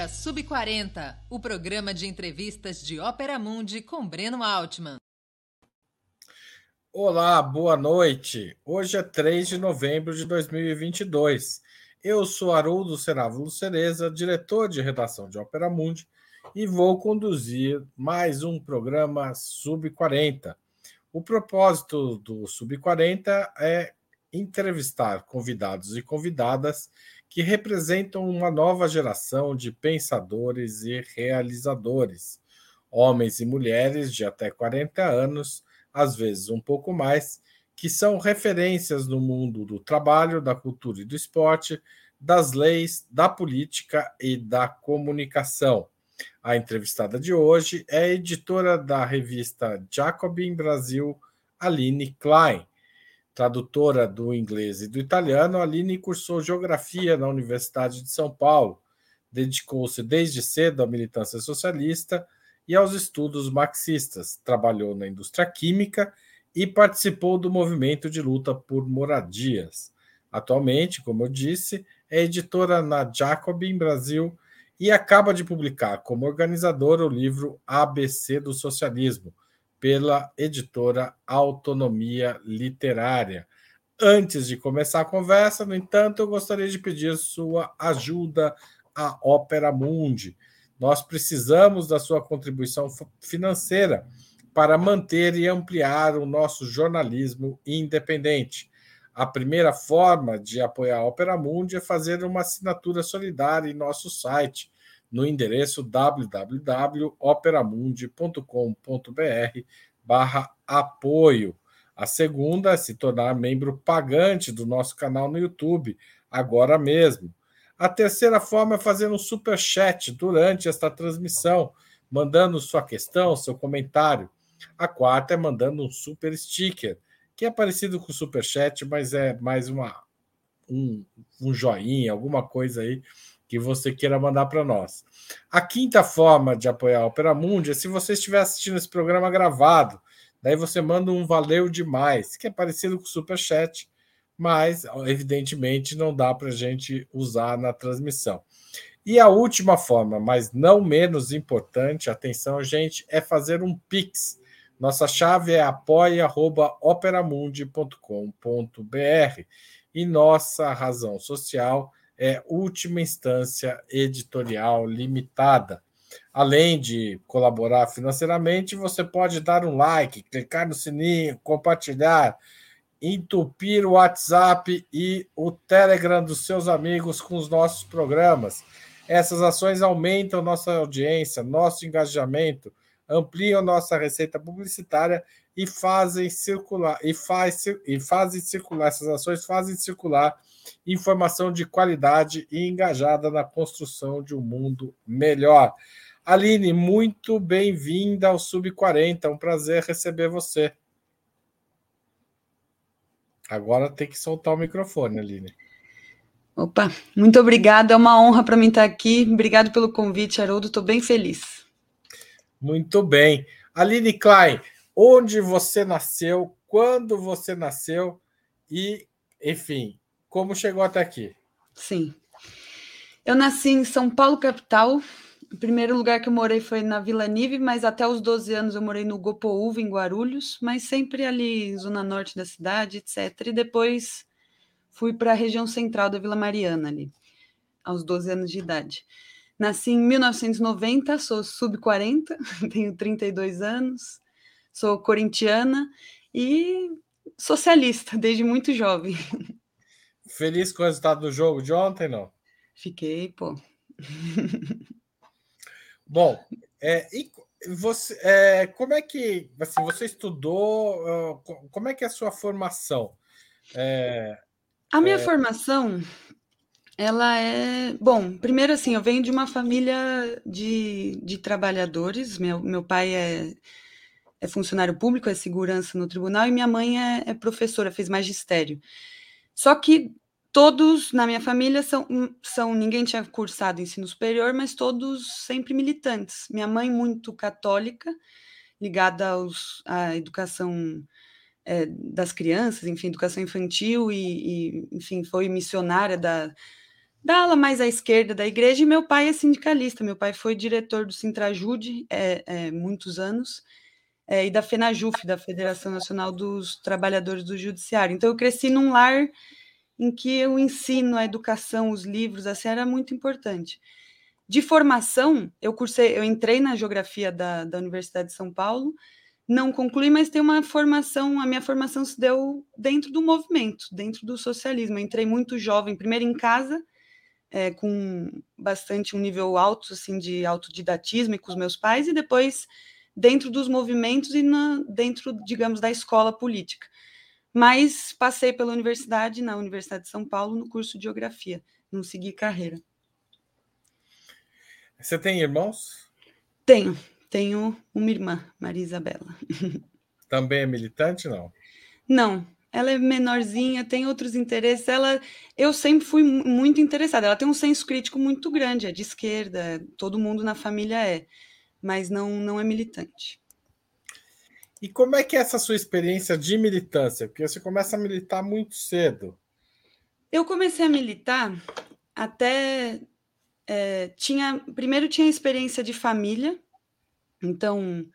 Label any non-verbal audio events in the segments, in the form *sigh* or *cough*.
agora Sub 40, o programa de entrevistas de Ópera Mundi com Breno Altman. Olá, boa noite. Hoje é 3 de novembro de 2022. Eu sou Haroldo Serávulo Cereza, diretor de redação de Ópera Mundi, e vou conduzir mais um programa Sub 40. O propósito do Sub 40 é entrevistar convidados e convidadas que representam uma nova geração de pensadores e realizadores, homens e mulheres de até 40 anos, às vezes um pouco mais, que são referências no mundo do trabalho, da cultura e do esporte, das leis, da política e da comunicação. A entrevistada de hoje é editora da revista Jacobin Brasil, Aline Klein. Tradutora do inglês e do italiano, Aline cursou geografia na Universidade de São Paulo. Dedicou-se desde cedo à militância socialista e aos estudos marxistas. Trabalhou na indústria química e participou do movimento de luta por moradias. Atualmente, como eu disse, é editora na Jacobin Brasil e acaba de publicar como organizadora o livro ABC do Socialismo, pela editora Autonomia Literária. Antes de começar a conversa, no entanto, eu gostaria de pedir sua ajuda à Ópera Mundi. Nós precisamos da sua contribuição financeira para manter e ampliar o nosso jornalismo independente. A primeira forma de apoiar a Ópera Mundi é fazer uma assinatura solidária em nosso site no endereço www.operamundi.com.br barra apoio. A segunda é se tornar membro pagante do nosso canal no YouTube, agora mesmo. A terceira forma é fazer um super chat durante esta transmissão, mandando sua questão, seu comentário. A quarta é mandando um super sticker, que é parecido com o super chat, mas é mais uma um, um joinha, alguma coisa aí que você queira mandar para nós. A quinta forma de apoiar a Opera Mundi é se você estiver assistindo esse programa gravado. Daí você manda um valeu demais, que é parecido com o Super Chat, mas evidentemente não dá para a gente usar na transmissão. E a última forma, mas não menos importante, atenção, gente, é fazer um Pix. Nossa chave é apoia.operamundi.com.br e nossa razão social é última instância editorial limitada. Além de colaborar financeiramente, você pode dar um like, clicar no sininho, compartilhar, entupir o WhatsApp e o Telegram dos seus amigos com os nossos programas. Essas ações aumentam nossa audiência, nosso engajamento, ampliam nossa receita publicitária e fazem circular e, faz, e fazem circular essas ações fazem circular informação de qualidade e engajada na construção de um mundo melhor. Aline, muito bem-vinda ao Sub 40. É um prazer receber você. Agora tem que soltar o microfone, Aline. Opa, muito obrigada. É uma honra para mim estar aqui. Obrigado pelo convite, Haroldo. Estou bem feliz. Muito bem. Aline Klein, onde você nasceu, quando você nasceu e, enfim, como chegou até aqui? Sim. Eu nasci em São Paulo, capital. O primeiro lugar que eu morei foi na Vila Nive, mas até os 12 anos eu morei no Gopoúva, em Guarulhos, mas sempre ali, zona norte da cidade, etc. E depois fui para a região central da Vila Mariana, ali, aos 12 anos de idade. Nasci em 1990, sou sub-40, *laughs* tenho 32 anos, sou corintiana e socialista desde muito jovem. *laughs* Feliz com o resultado do jogo de ontem, não? Fiquei, pô. *laughs* Bom, é, e você, é, como é que assim, você estudou? Como é que é a sua formação? É, a minha é... formação, ela é bom. Primeiro, assim, eu venho de uma família de, de trabalhadores. Meu, meu pai é, é funcionário público, é segurança no tribunal, e minha mãe é, é professora, fez magistério. Só que todos na minha família são, hum, são ninguém tinha cursado ensino superior, mas todos sempre militantes. Minha mãe muito católica, ligada aos, à educação é, das crianças, enfim, educação infantil e, e, enfim, foi missionária da, da ala mais à esquerda da igreja, e meu pai é sindicalista. Meu pai foi diretor do Sintrajude é, é, muitos anos, é, e da FENAJUF, da Federação Nacional dos Trabalhadores do Judiciário. Então, eu cresci num lar em que o ensino, a educação, os livros, assim, era muito importante. De formação, eu cursei, eu entrei na geografia da, da Universidade de São Paulo, não concluí, mas tem uma formação, a minha formação se deu dentro do movimento, dentro do socialismo. Eu entrei muito jovem, primeiro em casa, é, com bastante um nível alto assim de autodidatismo e com os meus pais, e depois dentro dos movimentos e na, dentro, digamos, da escola política. Mas passei pela universidade, na Universidade de São Paulo, no curso de Geografia, não segui carreira. Você tem irmãos? Tenho, tenho uma irmã, Maria Isabela. *laughs* Também é militante, não? Não, ela é menorzinha, tem outros interesses. Ela, eu sempre fui muito interessada. Ela tem um senso crítico muito grande, é de esquerda, todo mundo na família é mas não, não é militante. E como é que é essa sua experiência de militância? Porque você começa a militar muito cedo. Eu comecei a militar até é, tinha primeiro tinha experiência de família, então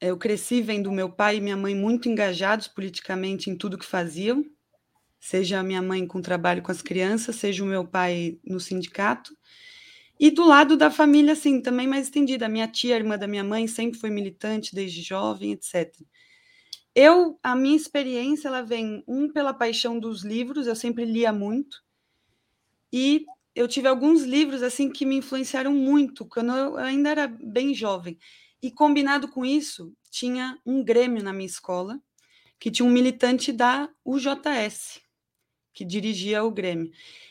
eu cresci vendo meu pai e minha mãe muito engajados politicamente em tudo que faziam, seja a minha mãe com trabalho com as crianças, seja o meu pai no sindicato. E do lado da família, assim, também mais estendida. Minha tia, irmã da minha mãe, sempre foi militante desde jovem, etc. Eu, a minha experiência, ela vem, um, pela paixão dos livros, eu sempre lia muito, e eu tive alguns livros, assim, que me influenciaram muito, quando eu ainda era bem jovem. E combinado com isso, tinha um grêmio na minha escola, que tinha um militante da UJS, que dirigia o grêmio.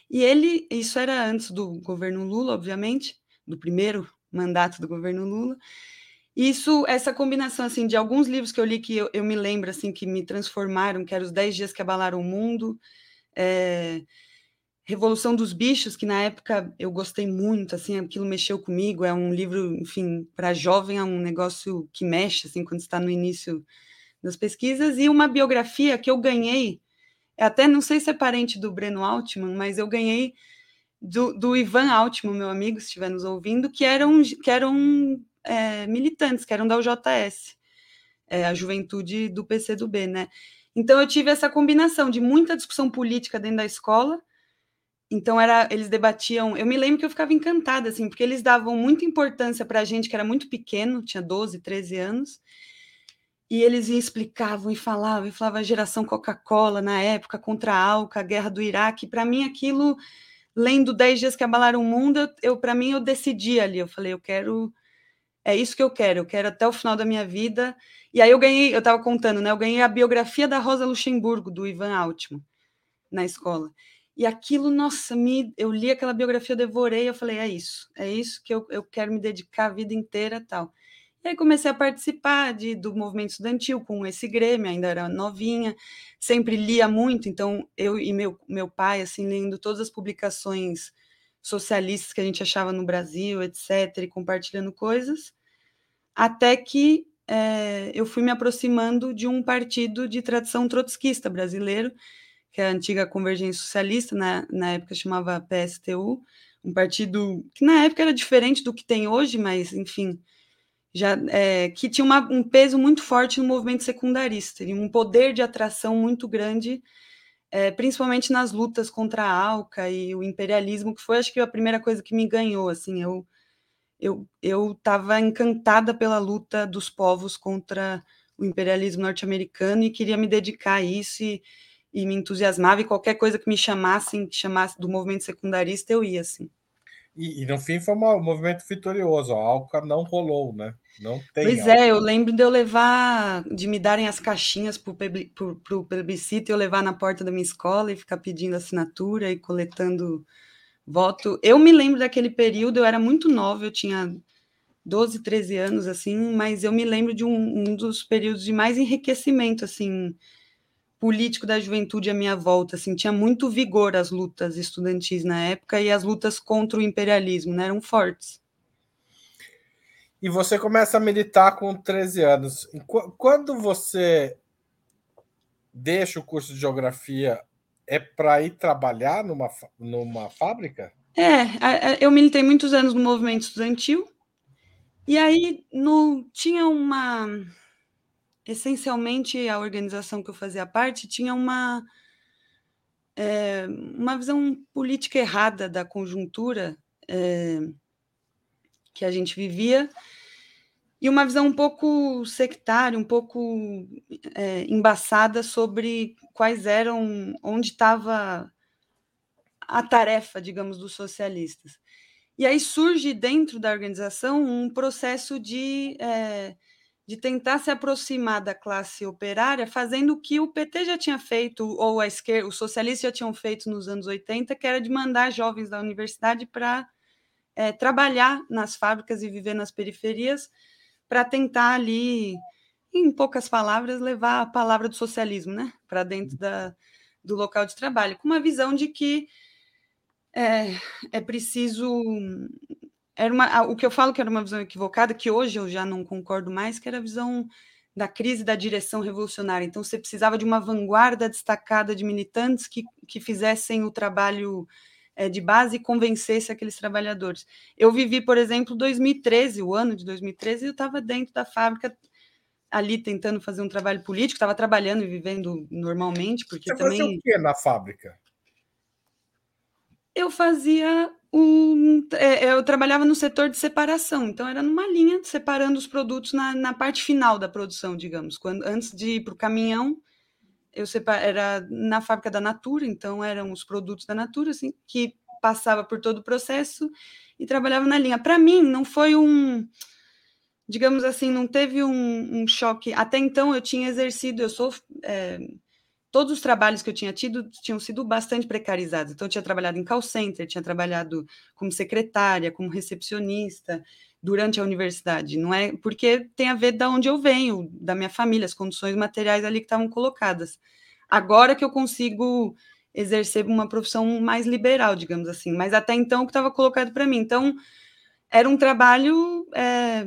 E ele, isso era antes do governo Lula, obviamente, do primeiro mandato do governo Lula. Isso, essa combinação assim de alguns livros que eu li que eu, eu me lembro assim que me transformaram, que eram os Dez Dias que Abalaram o Mundo, é, Revolução dos Bichos, que na época eu gostei muito, assim, aquilo mexeu comigo. É um livro, enfim, para jovem é um negócio que mexe, assim, quando está no início das pesquisas. E uma biografia que eu ganhei até não sei se é parente do Breno Altman, mas eu ganhei do, do Ivan Altman, meu amigo, se estiver nos ouvindo, que eram, que eram é, militantes, que eram da UJS, é, a juventude do PCdoB, né? Então eu tive essa combinação de muita discussão política dentro da escola. Então era, eles debatiam. Eu me lembro que eu ficava encantada assim, porque eles davam muita importância para a gente que era muito pequeno, tinha 12, 13 anos, e eles explicavam e falavam, e falava a geração Coca-Cola na época contra a Alca, a guerra do Iraque. Para mim, aquilo, lendo 10 dias que abalaram o mundo, eu, eu para mim eu decidi ali. Eu falei, eu quero, é isso que eu quero. Eu quero até o final da minha vida. E aí eu ganhei, eu estava contando, né? Eu ganhei a biografia da Rosa Luxemburgo do Ivan Altman na escola. E aquilo, nossa, me, eu li aquela biografia, eu devorei, eu falei, é isso, é isso que eu, eu quero me dedicar a vida inteira tal. E aí comecei a participar de, do movimento estudantil com esse Grêmio, ainda era novinha, sempre lia muito, então eu e meu, meu pai, assim, lendo todas as publicações socialistas que a gente achava no Brasil, etc., e compartilhando coisas, até que é, eu fui me aproximando de um partido de tradição trotskista brasileiro, que é a antiga Convergência Socialista, na, na época chamava PSTU, um partido que na época era diferente do que tem hoje, mas, enfim, já é, que tinha uma, um peso muito forte no movimento secundarista, e um poder de atração muito grande, é, principalmente nas lutas contra a ALCA e o imperialismo, que foi, acho que, a primeira coisa que me ganhou. Assim, eu eu eu estava encantada pela luta dos povos contra o imperialismo norte-americano e queria me dedicar a isso e, e me entusiasmava e qualquer coisa que me chamassem, que chamasse do movimento secundarista, eu ia assim. E, e, no fim foi um movimento vitorioso. A Alca não rolou, né? Não tem. Pois Alca. é, eu lembro de eu levar, de me darem as caixinhas para o plebiscito e eu levar na porta da minha escola e ficar pedindo assinatura e coletando voto. Eu me lembro daquele período, eu era muito nova, eu tinha 12, 13 anos, assim, mas eu me lembro de um, um dos períodos de mais enriquecimento, assim, político da juventude à minha volta, assim, tinha muito vigor as lutas estudantis na época e as lutas contra o imperialismo, né, eram fortes. E você começa a militar com 13 anos. Quando você deixa o curso de geografia, é para ir trabalhar numa, numa fábrica? É, eu militei muitos anos no movimento estudantil, e aí no, tinha uma. Essencialmente, a organização que eu fazia parte tinha uma, é, uma visão política errada da conjuntura é, que a gente vivia, e uma visão um pouco sectária, um pouco é, embaçada sobre quais eram, onde estava a tarefa, digamos, dos socialistas. E aí surge dentro da organização um processo de, é, de tentar se aproximar da classe operária, fazendo o que o PT já tinha feito, ou a esquerda, os socialistas já tinham feito nos anos 80, que era de mandar jovens da universidade para é, trabalhar nas fábricas e viver nas periferias, para tentar ali, em poucas palavras, levar a palavra do socialismo né, para dentro da, do local de trabalho, com uma visão de que é, é preciso. Era uma, o que eu falo que era uma visão equivocada, que hoje eu já não concordo mais, que era a visão da crise da direção revolucionária. Então, você precisava de uma vanguarda destacada de militantes que, que fizessem o trabalho é, de base e convencesse aqueles trabalhadores. Eu vivi, por exemplo, 2013, o ano de 2013, eu estava dentro da fábrica ali tentando fazer um trabalho político, estava trabalhando e vivendo normalmente, porque Você também. Você o que na fábrica? eu fazia um. É, eu trabalhava no setor de separação, então era numa linha separando os produtos na, na parte final da produção, digamos. Quando, antes de ir para o caminhão, eu era na fábrica da Natura, então eram os produtos da Natura, assim, que passava por todo o processo e trabalhava na linha. Para mim, não foi um. Digamos assim, não teve um, um, choque. Até então eu tinha exercido, eu sou. É, todos os trabalhos que eu tinha tido tinham sido bastante precarizados. Então, eu tinha trabalhado em call center, tinha trabalhado como secretária, como recepcionista durante a universidade. Não é porque tem a ver da onde eu venho, da minha família, as condições materiais ali que estavam colocadas. Agora que eu consigo exercer uma profissão mais liberal, digamos assim. Mas até então o que estava colocado para mim. Então, era um trabalho. É,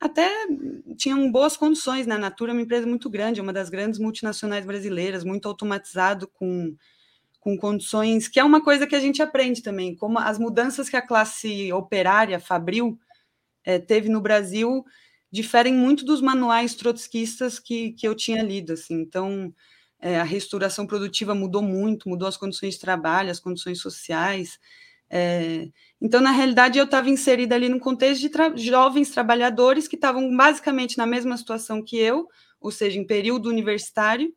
até tinham boas condições, né? A Natura é uma empresa muito grande, é uma das grandes multinacionais brasileiras, muito automatizado, com, com condições, que é uma coisa que a gente aprende também, como as mudanças que a classe operária, fabril, é, teve no Brasil diferem muito dos manuais trotskistas que, que eu tinha lido, assim, então é, a restauração produtiva mudou muito, mudou as condições de trabalho, as condições sociais, é, então, na realidade, eu estava inserida ali no contexto de tra jovens trabalhadores que estavam basicamente na mesma situação que eu, ou seja, em período universitário,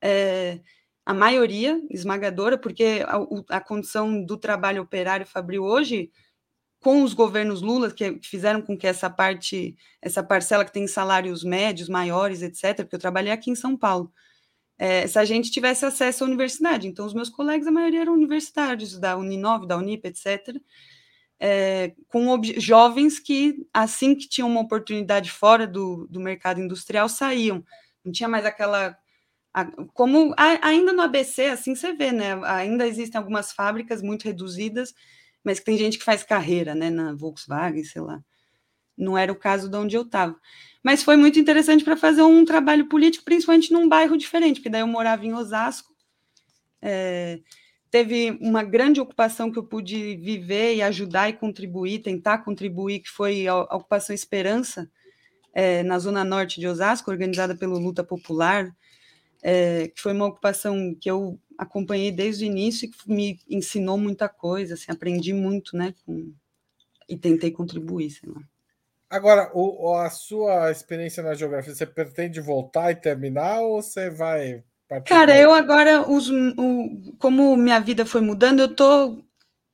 é, a maioria esmagadora, porque a, a, condição do trabalho operário fabril hoje, com os governos Lula, que fizeram com que essa parte, essa parcela que tem salários médios maiores, etc., porque eu trabalhei aqui em São Paulo, é, se a gente tivesse acesso à universidade. Então, os meus colegas, a maioria eram universitários, da Uninove, da Unip, etc., é, com jovens que, assim que tinham uma oportunidade fora do, do mercado industrial, saíam. Não tinha mais aquela. Como ainda no ABC, assim você vê, né? Ainda existem algumas fábricas muito reduzidas, mas que tem gente que faz carreira, né? Na Volkswagen, sei lá. Não era o caso de onde eu estava. Mas foi muito interessante para fazer um trabalho político, principalmente num bairro diferente, porque daí eu morava em Osasco. É, teve uma grande ocupação que eu pude viver e ajudar e contribuir, tentar contribuir, que foi a, ocupação Esperança, é, na zona norte de Osasco, organizada pelo Luta Popular, é, que foi uma ocupação que eu acompanhei desde o início e que me ensinou muita coisa, assim, aprendi muito, né, com, e tentei contribuir, sei lá. Agora, o, a sua experiência na geografia, você pretende voltar e terminar ou você vai Cara, eu agora uso o, como minha vida foi mudando, eu tô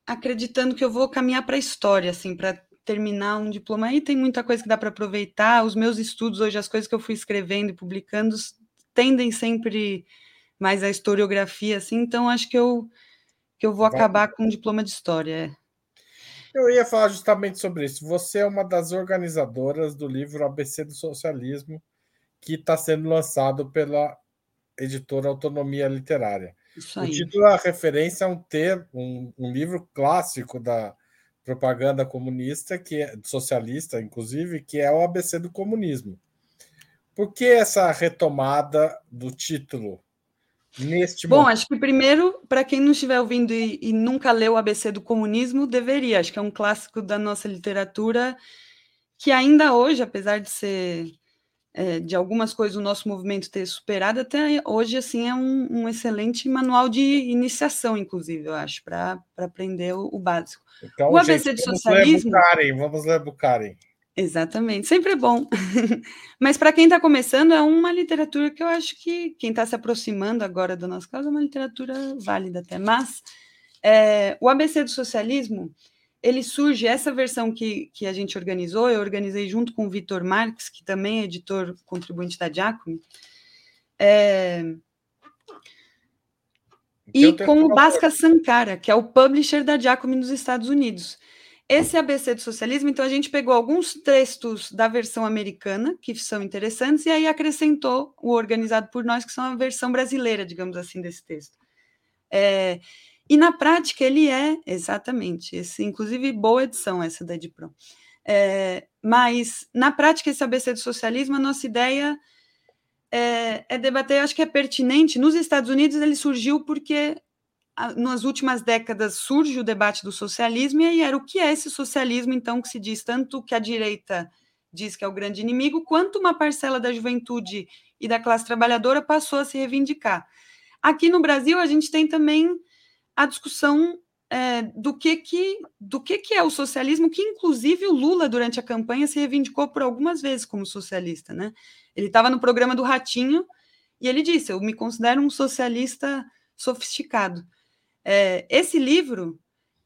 acreditando que eu vou caminhar para a história, assim, para terminar um diploma. Aí tem muita coisa que dá para aproveitar. Os meus estudos hoje, as coisas que eu fui escrevendo e publicando, tendem sempre mais à historiografia, assim. Então acho que eu que eu vou Vai. acabar com um diploma de história. É. Eu ia falar justamente sobre isso. Você é uma das organizadoras do livro ABC do Socialismo, que está sendo lançado pela editora Autonomia Literária. O título é a referência a um ter um, um, livro clássico da propaganda comunista, que é socialista, inclusive, que é o ABC do comunismo. Por que essa retomada do título Neste Bom, momento. acho que primeiro, para quem não estiver ouvindo e, e, nunca leu o ABC do comunismo, deveria. Acho que é um clássico da nossa literatura que ainda hoje, apesar de ser é, de algumas coisas o nosso movimento ter superado, até hoje assim é um, um excelente manual de iniciação, inclusive, eu acho, para aprender o, o, básico. Então, o ABC gente, de socialismo. Ler Bukharin, vamos ler Bukharin. Exatamente, sempre é bom. *laughs* Mas para quem está começando, é uma literatura que eu acho que quem está se aproximando agora do nosso caso é uma literatura válida até. Mas é, o ABC do socialismo, ele surge, essa versão que, que a gente organizou, eu organizei junto com o Vitor Marques, que também é editor contribuinte da Giacomo, é, e com o Basca Sankara, que é o publisher da Giacomo nos Estados Unidos. Esse ABC do socialismo, então a gente pegou alguns textos da versão americana, que são interessantes, e aí acrescentou o organizado por nós, que são a versão brasileira, digamos assim, desse texto. É, e na prática ele é, exatamente, esse, inclusive boa edição essa da Edipron. É, mas na prática esse ABC do socialismo, a nossa ideia é, é debater, acho que é pertinente, nos Estados Unidos ele surgiu porque nas últimas décadas surge o debate do socialismo, e aí era o que é esse socialismo, então, que se diz tanto que a direita diz que é o grande inimigo, quanto uma parcela da juventude e da classe trabalhadora passou a se reivindicar. Aqui no Brasil, a gente tem também a discussão é, do, que, que, do que, que é o socialismo, que inclusive o Lula, durante a campanha, se reivindicou por algumas vezes como socialista. Né? Ele estava no programa do Ratinho e ele disse: Eu me considero um socialista sofisticado. É, esse livro,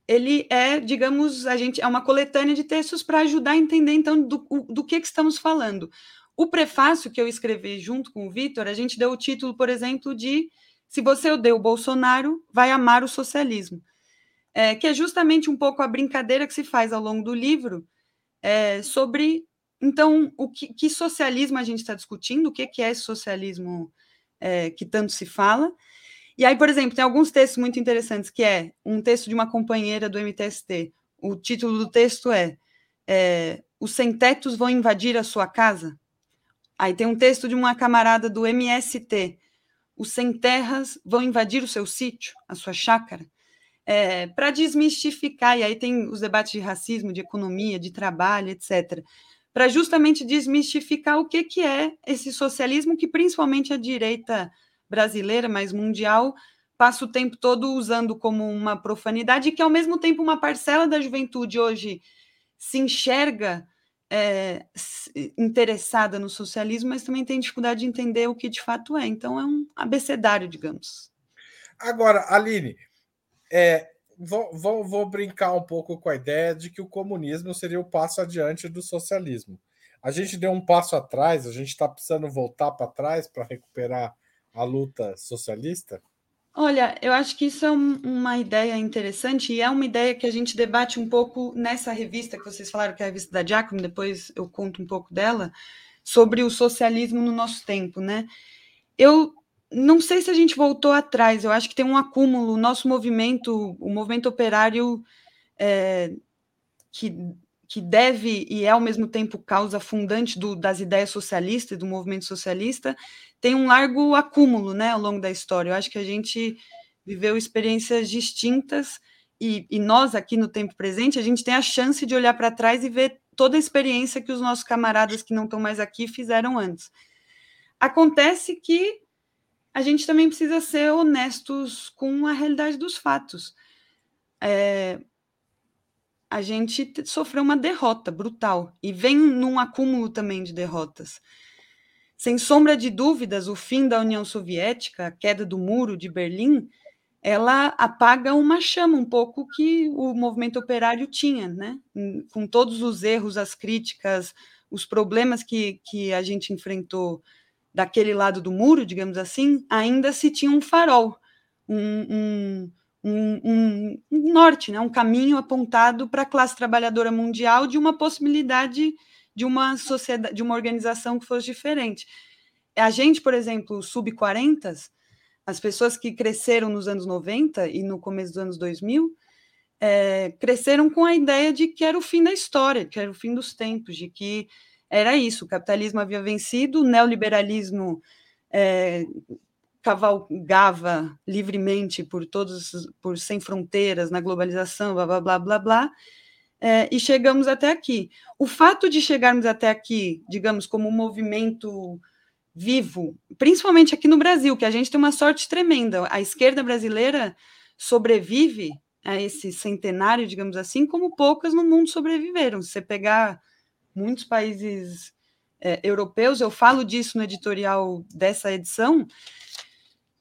ele é, digamos, a gente é uma coletânea de textos para ajudar a entender, então, do, do que, que estamos falando. O prefácio que eu escrevi junto com o Vitor, a gente deu o título, por exemplo, de Se você odeia o Bolsonaro, vai amar o socialismo. É, que é justamente um pouco a brincadeira que se faz ao longo do livro é, sobre, então, o que, que, socialismo a gente está discutindo, o que, que é esse socialismo é, que tanto se fala, e aí, por exemplo, tem alguns textos muito interessantes, que é um texto de uma companheira do MTST. O título do texto é, é Os sem-tetos vão invadir a sua casa? Aí tem um texto de uma camarada do MST. Os sem-terras vão invadir o seu sítio, a sua chácara? É, para desmistificar, e aí tem os debates de racismo, de economia, de trabalho, etc., para justamente desmistificar o que, que é esse socialismo que principalmente a direita brasileira, mas mundial, passa o tempo todo usando como uma profanidade, que ao mesmo tempo uma parcela da juventude hoje se enxerga é, interessada no socialismo, mas também tem dificuldade de entender o que de fato é. Então é um abecedário, digamos. Agora, Aline, é, vou, vou, vou brincar um pouco com a ideia de que o comunismo seria o passo adiante do socialismo. A gente deu um passo atrás, a gente está precisando voltar para trás para recuperar a luta socialista? Olha, eu acho que isso é um, uma ideia interessante e é uma ideia que a gente debate um pouco nessa revista que vocês falaram, que é a revista da Giacomo, depois eu conto um pouco dela, sobre o socialismo no nosso tempo, né? Eu não sei se a gente voltou atrás, eu acho que tem um acúmulo, o nosso movimento, o movimento operário é, que, que deve e é ao mesmo tempo causa fundante do, das ideias socialistas, do movimento socialista, tem um largo acúmulo né, ao longo da história. Eu acho que a gente viveu experiências distintas e, e nós, aqui no tempo presente, a gente tem a chance de olhar para trás e ver toda a experiência que os nossos camaradas que não estão mais aqui fizeram antes. Acontece que a gente também precisa ser honestos com a realidade dos fatos. É, a gente sofreu uma derrota brutal e vem num acúmulo também de derrotas. Sem sombra de dúvidas, o fim da União Soviética, a queda do muro de Berlim, ela apaga uma chama um pouco que o movimento operário tinha, né? Com todos os erros, as críticas, os problemas que, que a gente enfrentou daquele lado do muro, digamos assim, ainda se tinha um farol, um, um, um, um norte, né? um caminho apontado para a classe trabalhadora mundial de uma possibilidade de uma sociedade, de uma organização que fosse diferente. A gente, por exemplo, sub-40, as pessoas que cresceram nos anos 90 e no começo dos anos 2000, é, cresceram com a ideia de que era o fim da história, que era o fim dos tempos, de que era isso, o capitalismo havia vencido, o neoliberalismo é, cavalgava livremente por todos, por sem fronteiras, na globalização, blá blá blá blá blá, é, e chegamos até aqui. O fato de chegarmos até aqui, digamos, como um movimento vivo, principalmente aqui no Brasil, que a gente tem uma sorte tremenda. A esquerda brasileira sobrevive a esse centenário, digamos assim, como poucas no mundo sobreviveram. Se você pegar muitos países é, europeus, eu falo disso no editorial dessa edição.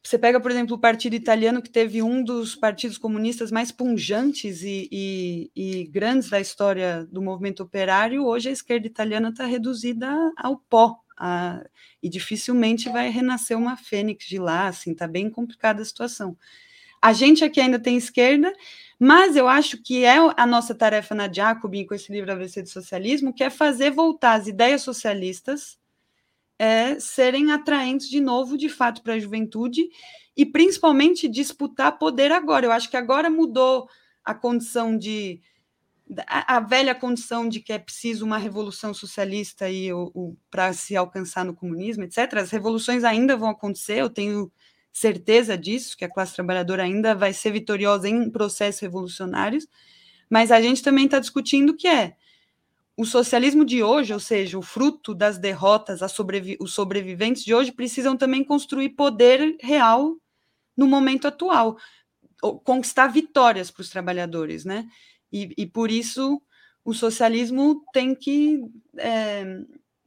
Você pega, por exemplo, o Partido Italiano, que teve um dos partidos comunistas mais punjantes e, e, e grandes da história do movimento operário. Hoje a esquerda italiana está reduzida ao pó. A, e dificilmente vai renascer uma fênix de lá, assim, está bem complicada a situação. A gente aqui ainda tem esquerda, mas eu acho que é a nossa tarefa na Jacobin, com esse livro ABC do Socialismo, que é fazer voltar as ideias socialistas é, serem atraentes de novo, de fato, para a juventude e principalmente disputar poder agora. Eu acho que agora mudou a condição de a, a velha condição de que é preciso uma revolução socialista e para se alcançar no comunismo, etc. As revoluções ainda vão acontecer, eu tenho certeza disso, que a classe trabalhadora ainda vai ser vitoriosa em processos revolucionários, mas a gente também está discutindo que é o socialismo de hoje, ou seja, o fruto das derrotas, sobrevi os sobreviventes de hoje precisam também construir poder real no momento atual, conquistar vitórias para os trabalhadores, né? E, e, por isso o socialismo tem que é,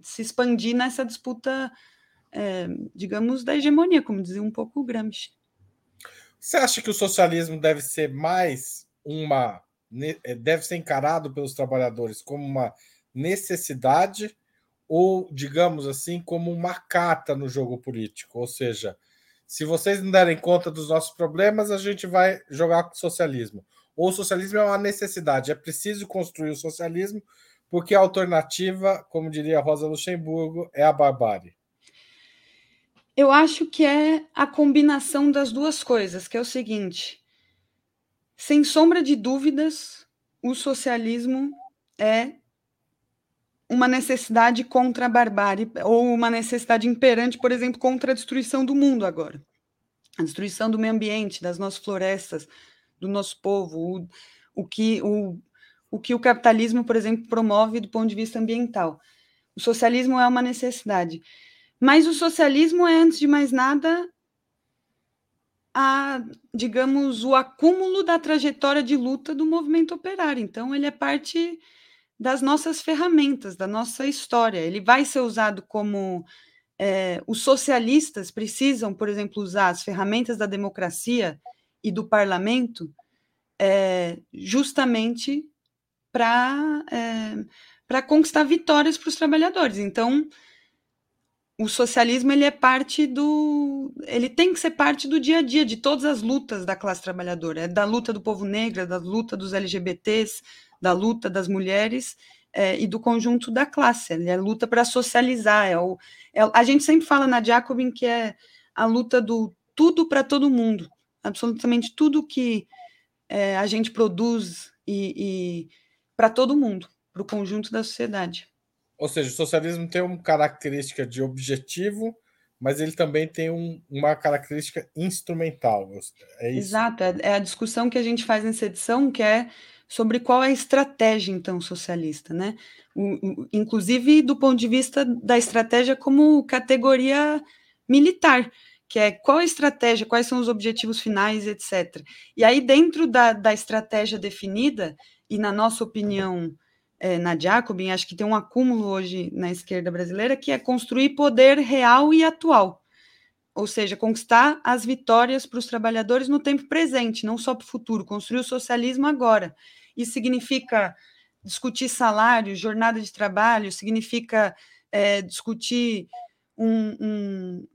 se expandir nessa disputa é, digamos, da hegemonia, como dizia um pouco o Gramsci. Você acha que o socialismo deve ser mais uma. Eh, deve ser encarado pelos trabalhadores como uma necessidade ou, digamos assim, como uma carta no jogo político? Ou seja, se vocês não derem conta dos nossos problemas, a gente vai jogar com o socialismo. Ou o socialismo é uma necessidade, é preciso construir o socialismo, porque a alternativa, como diria Rosa Luxemburgo, é a barbárie. Eu acho que é a combinação das duas coisas, que é o seguinte: sem sombra de dúvidas, o socialismo é uma necessidade contra a barbárie, ou uma necessidade imperante, por exemplo, contra a destruição do mundo agora. A destruição do meio ambiente, das nossas florestas, do nosso povo, o, o, que, o, o que o capitalismo, por exemplo, promove do ponto de vista ambiental. O socialismo é uma necessidade. Mas o socialismo é, antes de mais nada, a, digamos, o acúmulo da trajetória de luta do movimento operário. Então, ele é parte das nossas ferramentas, da nossa história. Ele vai ser usado como. É, os socialistas precisam, por exemplo, usar as ferramentas da democracia e do parlamento é, justamente para é, conquistar vitórias para os trabalhadores. Então, o socialismo ele é parte do. Ele tem que ser parte do dia a dia, de todas as lutas da classe trabalhadora. É da luta do povo negro, é da luta dos LGBTs, da luta das mulheres é, e do conjunto da classe. É a luta para socializar. É o, é, a gente sempre fala na Jacobin que é a luta do tudo para todo mundo. Absolutamente tudo que é, a gente produz e, e para todo mundo, para o conjunto da sociedade. Ou seja, o socialismo tem uma característica de objetivo, mas ele também tem um, uma característica instrumental. É isso? Exato, é, é a discussão que a gente faz nessa edição, que é sobre qual é a estratégia, então, socialista, né? O, o, inclusive do ponto de vista da estratégia como categoria militar, que é qual a estratégia, quais são os objetivos finais, etc. E aí, dentro da, da estratégia definida, e na nossa opinião, é, na Jacobin, acho que tem um acúmulo hoje na esquerda brasileira, que é construir poder real e atual. Ou seja, conquistar as vitórias para os trabalhadores no tempo presente, não só para o futuro, construir o socialismo agora. Isso significa discutir salário, jornada de trabalho, significa é, discutir um, um,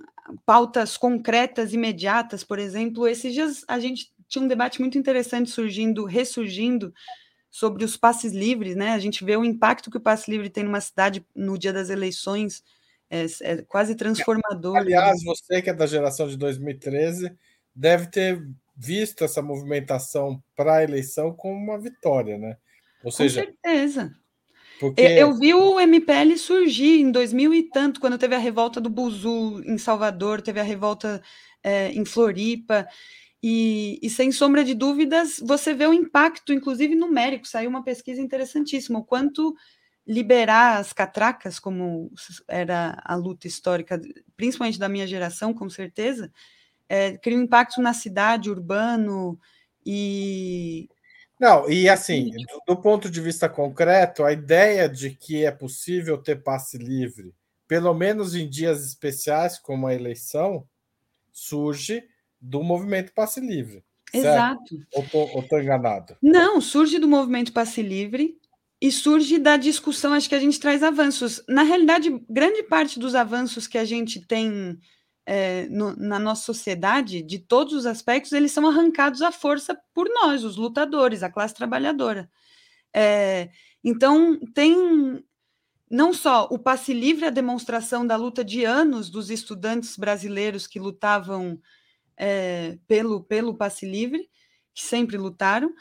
pautas concretas, imediatas, por exemplo. Esses dias a gente tinha um debate muito interessante surgindo, ressurgindo, sobre os passes livres, né? A gente vê o impacto que o passe livre tem numa cidade no dia das eleições, é, é quase transformador. Aliás, né? você que é da geração de 2013 deve ter visto essa movimentação para a eleição como uma vitória, né? Ou Com seja, certeza. Porque... Eu vi o MPL surgir em 2000 e tanto, quando teve a revolta do Buzu em Salvador, teve a revolta é, em Floripa, e, e, sem sombra de dúvidas, você vê o impacto, inclusive numérico. Saiu uma pesquisa interessantíssima, o quanto liberar as catracas, como era a luta histórica, principalmente da minha geração, com certeza, é, cria um impacto na cidade, urbano e. Não, e assim, do, do ponto de vista concreto, a ideia de que é possível ter passe livre, pelo menos em dias especiais, como a eleição, surge do movimento passe livre. Exato. Ou estou enganado? Não, surge do movimento passe livre e surge da discussão, acho que a gente traz avanços. Na realidade, grande parte dos avanços que a gente tem é, no, na nossa sociedade, de todos os aspectos, eles são arrancados à força por nós, os lutadores, a classe trabalhadora. É, então, tem não só o passe livre, a demonstração da luta de anos dos estudantes brasileiros que lutavam é, pelo, pelo passe livre, que sempre lutaram,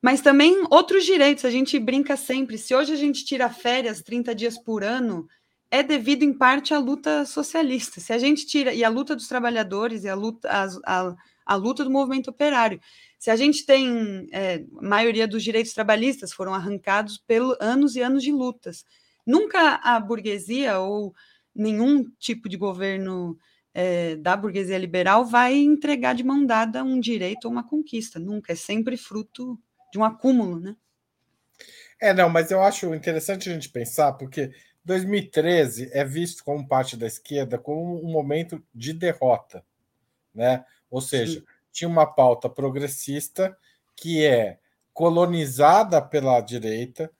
mas também outros direitos. A gente brinca sempre. Se hoje a gente tira férias 30 dias por ano, é devido em parte à luta socialista. Se a gente tira e a luta dos trabalhadores e a luta, a, a, a luta do movimento operário. Se a gente tem é, a maioria dos direitos trabalhistas foram arrancados pelo anos e anos de lutas. Nunca a burguesia ou nenhum tipo de governo é, da burguesia liberal vai entregar de mão dada um direito ou uma conquista. Nunca. É sempre fruto de um acúmulo, né? É, não, mas eu acho interessante a gente pensar, porque 2013 é visto como parte da esquerda como um momento de derrota, né? Ou seja, Sim. tinha uma pauta progressista que é colonizada pela direita,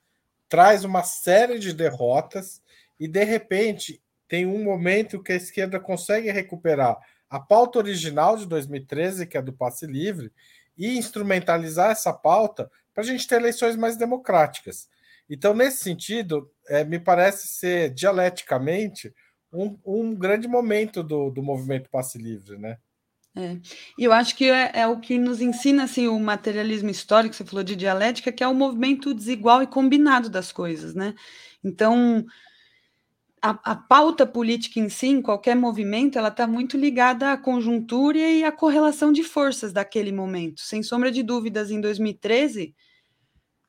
traz uma série de derrotas e de repente tem um momento que a esquerda consegue recuperar a pauta original de 2013, que é do passe livre, e instrumentalizar essa pauta para a gente ter eleições mais democráticas. Então, nesse sentido, é, me parece ser dialeticamente um, um grande momento do, do movimento passe livre, né? É. E eu acho que é, é, o que nos ensina assim, o materialismo histórico, você falou de dialética, que é o movimento desigual e combinado das coisas, né? Então, a, a, pauta política em si, em qualquer movimento, ela está muito ligada à conjuntura e à correlação de forças daquele momento. Sem sombra de dúvidas, em 2013,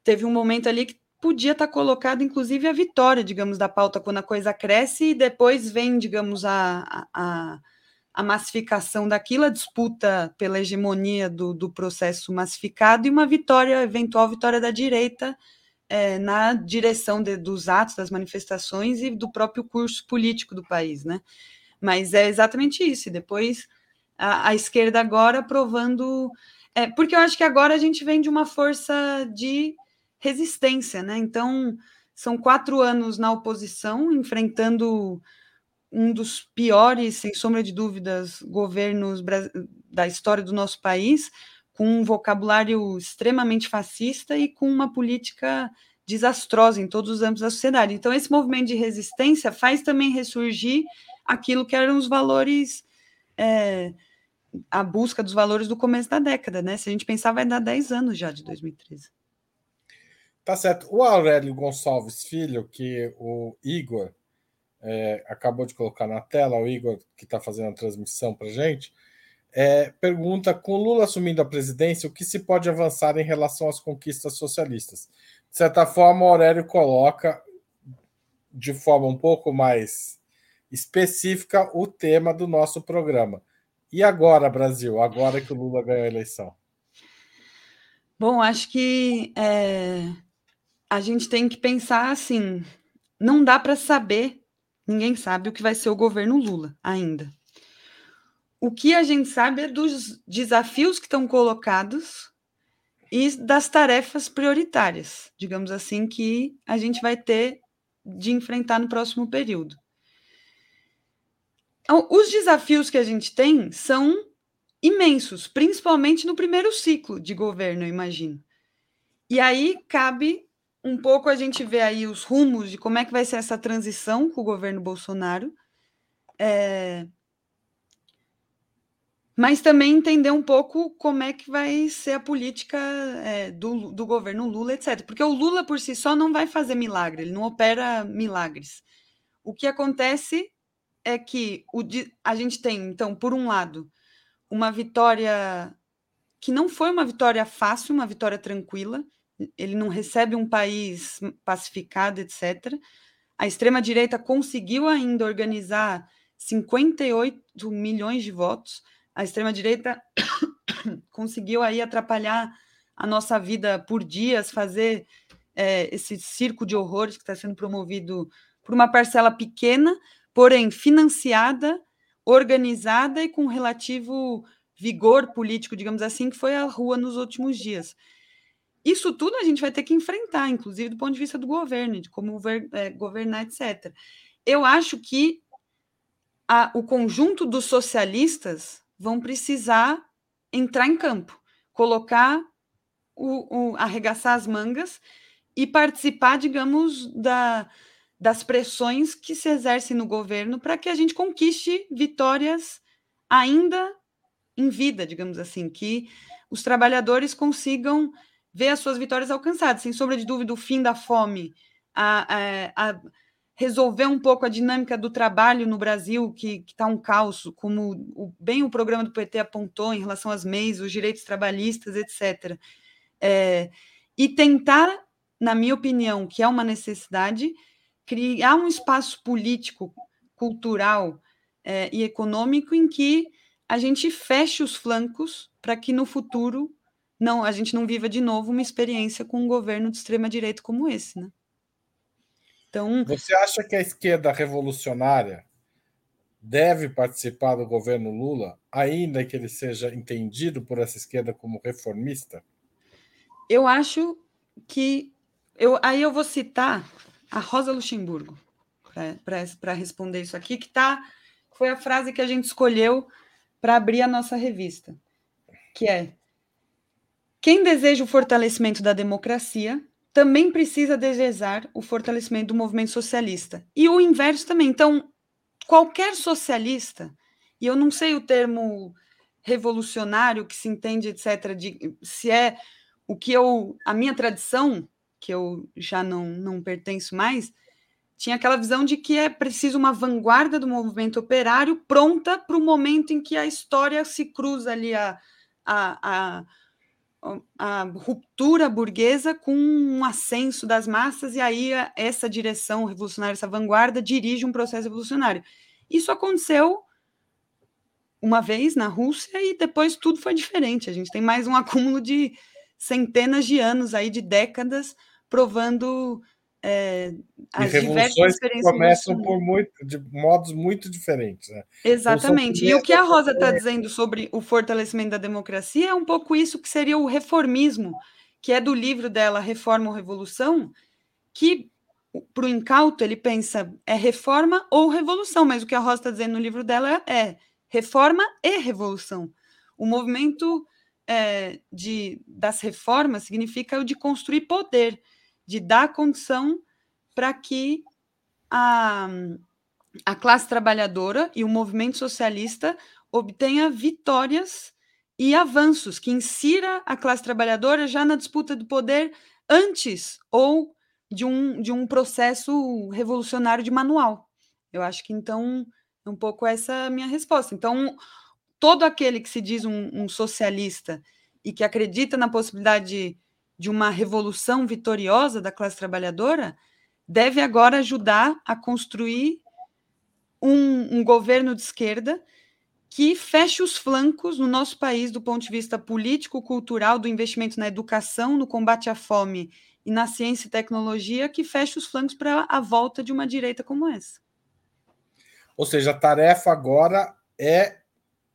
teve um momento ali que podia estar tá colocado, inclusive, a vitória, digamos, da pauta quando a coisa cresce e depois vem, digamos, a, a, a massificação daquilo, a disputa pela hegemonia do, do processo massificado e uma vitória, eventual vitória da direita é, na direção de, dos atos, das manifestações e do próprio curso político do país, né? Mas é exatamente isso. E depois a, a esquerda agora provando. É, porque eu acho que agora a gente vem de uma força de resistência, né? Então, são quatro anos na oposição, enfrentando um dos piores, sem sombra de dúvidas, governos da história do nosso país, com um vocabulário extremamente fascista e com uma política desastrosa em todos os âmbitos da sociedade. Então, esse movimento de resistência faz também ressurgir aquilo que eram os valores, é, a busca dos valores do começo da década, né? Se a gente pensar, vai dar 10 anos já de 2013. Tá certo. O Aurélio Gonçalves Filho, que o Igor é, acabou de colocar na tela, o Igor que está fazendo a transmissão para gente, é, pergunta: com Lula assumindo a presidência, o que se pode avançar em relação às conquistas socialistas? De certa forma, o Aurélio coloca de forma um pouco mais específica o tema do nosso programa. E agora, Brasil? Agora que o Lula ganhou a eleição? Bom, acho que é, a gente tem que pensar assim: não dá para saber, ninguém sabe o que vai ser o governo Lula ainda o que a gente sabe é dos desafios que estão colocados e das tarefas prioritárias, digamos assim, que a gente vai ter de enfrentar no próximo período. Então, os desafios que a gente tem são imensos, principalmente no primeiro ciclo de governo, eu imagino. E aí cabe um pouco a gente ver aí os rumos de como é que vai ser essa transição com o governo Bolsonaro. É, mas também entender um pouco como é que vai ser a política é, do, do governo Lula, etc. Porque o Lula por si só não vai fazer milagre, ele não opera milagres. O que acontece é que o, a gente tem, então, por um lado, uma vitória que não foi uma vitória fácil, uma vitória tranquila. Ele não recebe um país pacificado, etc. A extrema-direita conseguiu ainda organizar 58 milhões de votos. A extrema-direita *coughs* conseguiu aí atrapalhar a nossa vida por dias, fazer é, esse circo de horrores que está sendo promovido por uma parcela pequena, porém financiada, organizada e com relativo vigor político, digamos assim, que foi a rua nos últimos dias. Isso tudo a gente vai ter que enfrentar, inclusive do ponto de vista do governo, de como é, governar, etc. Eu acho que a, o conjunto dos socialistas vão precisar entrar em campo, colocar o, o arregaçar as mangas e participar, digamos, da, das pressões que se exercem no governo para que a gente conquiste vitórias ainda em vida, digamos assim, que os trabalhadores consigam ver as suas vitórias alcançadas. Sem sombra de dúvida, o fim da fome, a, a, a resolver um pouco a dinâmica do trabalho no Brasil, que está um caos, como o, bem o programa do PT apontou em relação às MEIs, os direitos trabalhistas, etc. É, e tentar, na minha opinião, que é uma necessidade, criar um espaço político, cultural é, e econômico em que a gente feche os flancos para que no futuro não a gente não viva de novo uma experiência com um governo de extrema direita como esse, né? Então, você acha que a esquerda revolucionária deve participar do governo Lula, ainda que ele seja entendido por essa esquerda como reformista? Eu acho que eu aí eu vou citar a Rosa Luxemburgo para responder isso aqui, que tá foi a frase que a gente escolheu para abrir a nossa revista, que é: quem deseja o fortalecimento da democracia também precisa desejar o fortalecimento do movimento socialista. E o inverso também. Então, qualquer socialista, e eu não sei o termo revolucionário que se entende, etc., de, se é o que eu. a minha tradição, que eu já não, não pertenço mais, tinha aquela visão de que é preciso uma vanguarda do movimento operário pronta para o momento em que a história se cruza ali a, a, a, a, ruptura burguesa com um ascenso das massas, e aí essa direção revolucionária, essa vanguarda, dirige um processo revolucionário. Isso aconteceu uma vez na Rússia e depois tudo foi diferente. A gente tem mais um *laughs* acúmulo de centenas de anos aí, de décadas, provando é, as revoluções que começam por muito, de modos muito diferentes. Né? Exatamente. E o que a Rosa está dizendo sobre o fortalecimento da democracia é um pouco isso que seria o reformismo, que é do livro dela Reforma ou Revolução, que para o incauto ele pensa é reforma ou revolução, mas o que a Rosa está dizendo no livro dela é reforma e revolução. O movimento é, de, das reformas significa o de construir poder de dar condição para que a, a classe trabalhadora e o movimento socialista obtenha vitórias e avanços, que insira a classe trabalhadora já na disputa do poder antes ou de um, de um processo revolucionário de manual. Eu acho que então é um pouco essa minha resposta. Então, todo aquele que se diz um, um socialista e que acredita na possibilidade de uma revolução vitoriosa da classe trabalhadora, deve agora ajudar a construir um, um, governo de esquerda que feche os flancos no nosso país do ponto de vista político, cultural, do investimento na educação, no combate à fome e na ciência e tecnologia, que feche os flancos para a volta de uma direita como essa. Ou seja, a tarefa agora é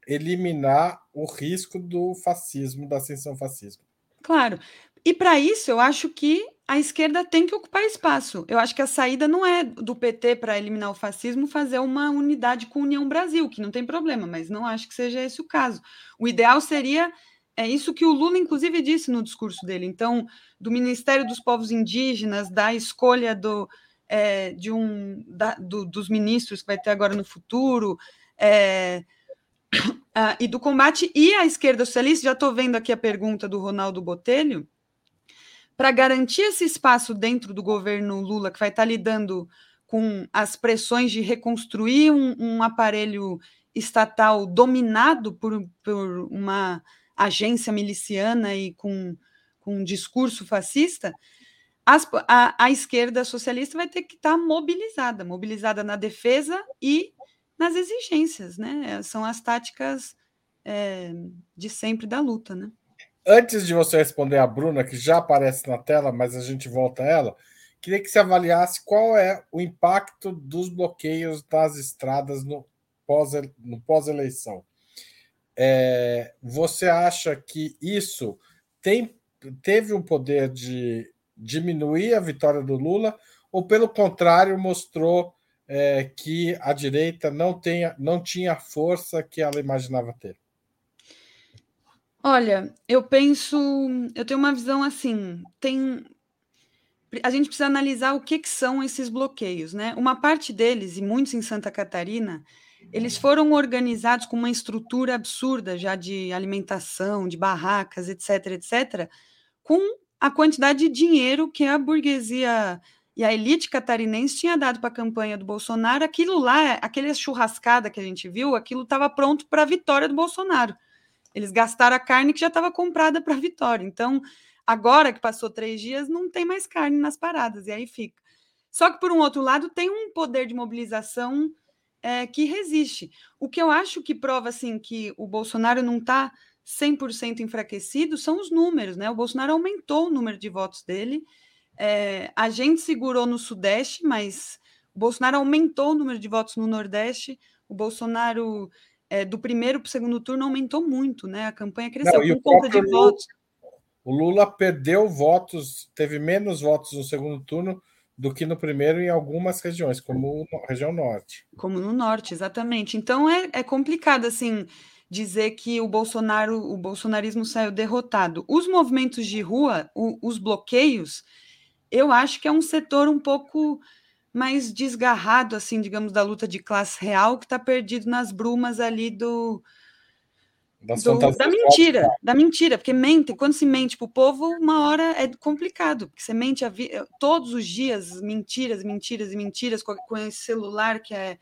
eliminar o risco do fascismo, da ascensão fascismo. Claro, e para isso, eu acho que a esquerda tem que ocupar espaço. Eu acho que a saída não é do PT para eliminar o fascismo fazer uma unidade com a União Brasil, que não tem problema, mas não acho que seja esse o caso. O ideal seria é isso que o Lula, inclusive, disse no discurso dele. Então, do Ministério dos Povos Indígenas, da escolha do, é, de um da, do, dos ministros que vai ter agora no futuro, é, uh, *coughs* e do combate. E a esquerda socialista, já estou vendo aqui a pergunta do Ronaldo Botelho, para garantir esse espaço dentro do governo Lula, que vai estar tá lidando com as pressões de reconstruir um, um aparelho estatal dominado por, por, uma agência miliciana e com, com um discurso fascista, as, a, a, esquerda socialista vai ter que estar tá mobilizada, mobilizada na defesa e nas exigências, né? São as táticas é, de sempre da luta, né? Antes de você responder a Bruna, que já aparece na tela, mas a gente volta a ela, queria que você avaliasse qual é o impacto dos bloqueios das estradas no pós-eleição. Pós é, você acha que isso tem, teve um poder de diminuir a vitória do Lula, ou pelo contrário, mostrou é, que a direita não, tenha, não tinha a força que ela imaginava ter? Olha, eu penso, eu tenho uma visão assim, tem a gente precisa analisar o que, que são esses bloqueios, né? Uma parte deles, e muitos em Santa Catarina, eles foram organizados com uma estrutura absurda já de alimentação, de barracas, etc, etc, com a quantidade de dinheiro que a burguesia e a elite catarinense tinha dado para a campanha do Bolsonaro. Aquilo lá, aquela churrascada que a gente viu, aquilo estava pronto para a vitória do Bolsonaro. Eles gastaram a carne que já estava comprada para a vitória. Então, agora que passou três dias, não tem mais carne nas paradas, e aí fica. Só que, por um outro lado, tem um poder de mobilização é, que resiste. O que eu acho que prova assim que o Bolsonaro não está 100% enfraquecido são os números, né? O Bolsonaro aumentou o número de votos dele. É, a gente segurou no Sudeste, mas o Bolsonaro aumentou o número de votos no Nordeste. O Bolsonaro, é, do primeiro para o segundo turno, aumentou muito, né? A campanha cresceu Não, com conta de Lula, votos. O Lula perdeu votos, teve menos votos no segundo turno do que no primeiro em algumas regiões, como a região norte. Como no norte, exatamente. Então é, é complicado, assim dizer que o Bolsonaro, o bolsonarismo saiu derrotado. Os movimentos de rua, o, os bloqueios, eu acho que é um setor um pouco mais desgarrado, assim, digamos, da luta de classe real, que está perdido nas brumas ali do, do da mentira, da mentira, porque mente, quando se mente para o povo, uma hora é complicado, porque você mente vi... todos os dias, mentiras, mentiras e mentiras com, com esse celular que é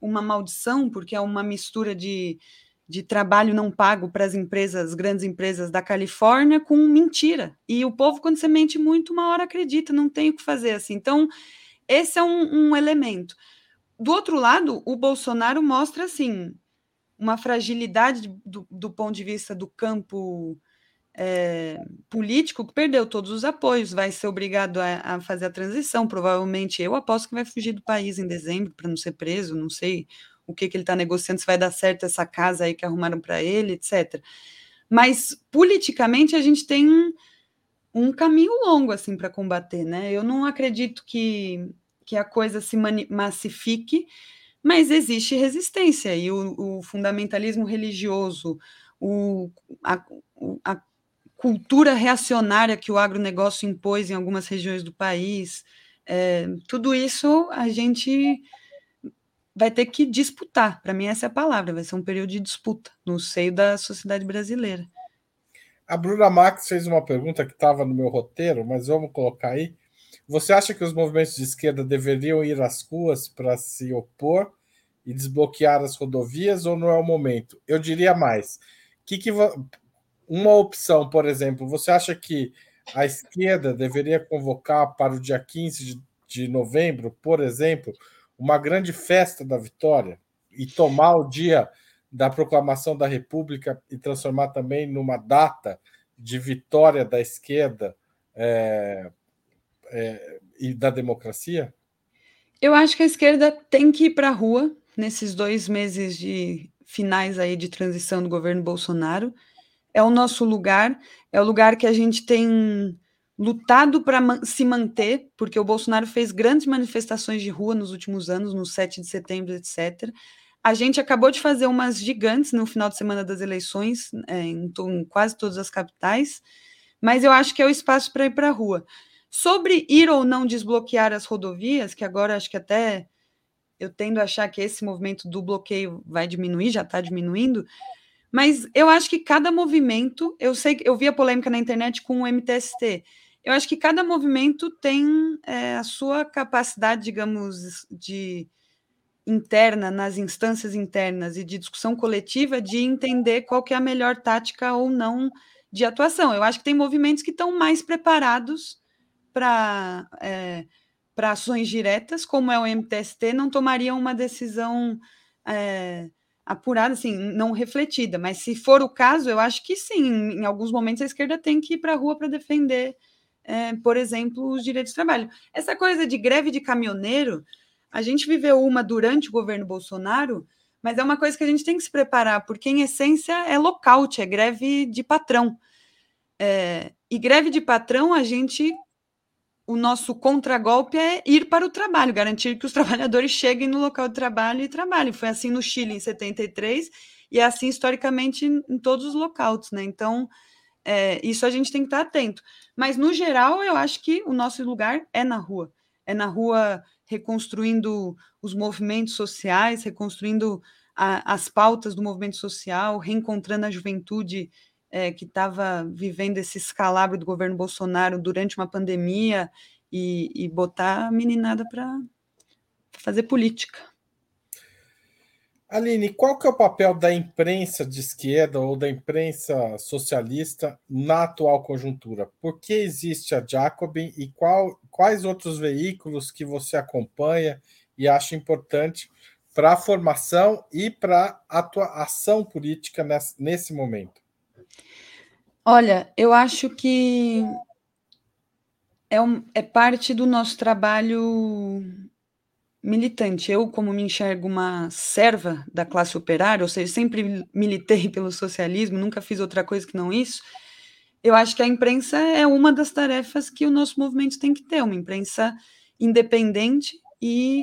uma maldição, porque é uma mistura de de trabalho não pago para as empresas, grandes empresas da Califórnia, com mentira. E o povo, quando você mente muito, uma hora acredita, não tem o que fazer assim. Então, esse é um, um elemento. Do outro lado, o Bolsonaro mostra assim uma fragilidade do, do ponto de vista do campo é, político que perdeu todos os apoios, vai ser obrigado a, a, fazer a transição. Provavelmente eu aposto que vai fugir do país em dezembro para não ser preso, não sei o que, que ele está negociando, se vai dar certo essa casa aí que arrumaram para ele, etc. Mas politicamente a gente tem um, caminho longo assim para combater, né? Eu não acredito que, que a coisa se massifique, mas existe resistência e o, o fundamentalismo religioso, o, a, a cultura reacionária que o agronegócio impôs em algumas regiões do país, é, tudo isso a gente vai ter que disputar. Para mim, essa é a palavra, vai ser um período de disputa no seio da sociedade brasileira. A Bruna Max fez uma pergunta que estava no meu roteiro, mas vamos colocar aí. Você acha que os movimentos de esquerda deveriam ir às ruas para se opor e desbloquear as rodovias ou não é o momento? Eu diria mais. Que que uma opção, por exemplo, você acha que a esquerda deveria convocar para o dia 15 de, de novembro, por exemplo, uma grande festa da vitória e tomar o dia da proclamação da República e transformar também numa data de vitória da esquerda é, é, e da democracia? Eu acho que a esquerda tem que ir para a rua nesses dois meses de finais aí de transição do governo Bolsonaro. É o nosso lugar, é o lugar que a gente tem lutado para se manter, porque o Bolsonaro fez grandes manifestações de rua nos últimos anos, no 7 de setembro, etc. A gente acabou de fazer umas gigantes no final de semana das eleições, é, em, em, quase todas as capitais, mas eu acho que é o espaço para ir para a rua. Sobre ir ou não desbloquear as rodovias, que agora acho que até eu tendo a achar que esse movimento do bloqueio vai diminuir, já está diminuindo, mas eu acho que cada movimento, eu sei eu vi a polêmica na internet com o MTST. Eu acho que cada movimento tem é, a sua capacidade, digamos, de interna, nas instâncias internas e de discussão coletiva, de entender qual que é a melhor tática ou não de atuação. Eu acho que tem movimentos que estão mais preparados para é, para ações diretas, como é o MTST, não tomariam uma decisão é, apurada, assim, não refletida. Mas se for o caso, eu acho que sim, em alguns momentos a esquerda tem que ir para a rua para defender, é, por exemplo, os direitos de trabalho. Essa coisa de greve de caminhoneiro, a gente viveu uma durante o governo Bolsonaro, mas é uma coisa que a gente tem que se preparar, porque em essência é lockout, é greve de patrão. É, e greve de patrão, a gente o nosso contragolpe é ir para o trabalho, garantir que os *laughs* trabalhadores cheguem no local de trabalho e trabalhem. Foi assim no Chile em 73 e é assim historicamente em todos os lockouts, né? Então, é, isso a gente tem que estar atento. Mas, no geral, eu acho que o nosso lugar é na rua. É na rua reconstruindo os movimentos sociais, reconstruindo a, as pautas do movimento social, reencontrando a juventude é, que estava vivendo esse escalabro do governo Bolsonaro durante uma pandemia e, e botar a meninada para fazer política. Aline, qual que é o papel da imprensa de esquerda ou da imprensa socialista na atual conjuntura? Por que existe a Jacobin e qual, quais outros veículos que você acompanha e acha importante para a formação e para a ação política nesse, nesse momento? Olha, eu acho que é, um, é parte do nosso trabalho militante. Eu, como me enxergo uma serva da classe operária, ou seja, sempre militei *laughs* pelo socialismo, nunca fiz outra coisa que não isso. Eu acho que a imprensa é uma das tarefas que o nosso movimento tem que ter, uma imprensa independente e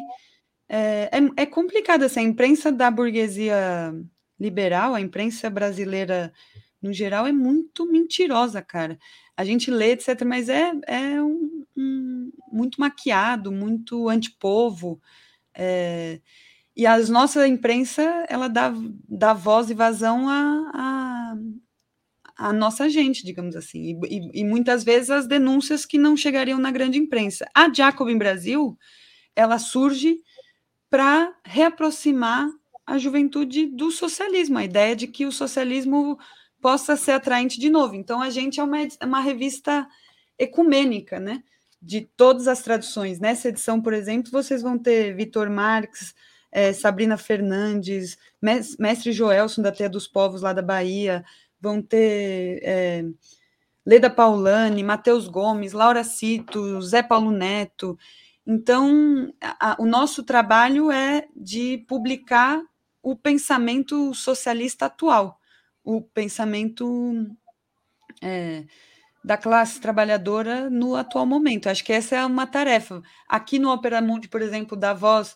é, é, é complicado assim, imprensa da burguesia liberal, a imprensa brasileira no geral, é muito mentirosa, cara. A gente lê, etc., mas é, é um, um, muito maquiado, muito antipovo. É, e a nossa imprensa, ela dá, dá voz e vazão à, à, à nossa gente, digamos assim. E, e, e, muitas vezes as denúncias que não chegariam na grande imprensa. A Jacob em Brasil, ela surge para reaproximar a juventude do socialismo, a ideia de que o socialismo possa ser atraente de novo. Então, a gente é uma, uma revista ecumênica, né? De todas as traduções. Nessa edição, por exemplo, vocês vão ter Vitor Marques, é, Sabrina Fernandes, Mestre Joelson da Teia dos Povos, lá da Bahia, vão ter é, Leda Paulani, Matheus Gomes, Laura Cito, Zé Paulo Neto. Então, a, o nosso trabalho é de publicar o pensamento socialista atual o pensamento é, da classe trabalhadora no atual momento. Acho que essa é uma tarefa. Aqui no Opera Mundi, por exemplo, da Voz,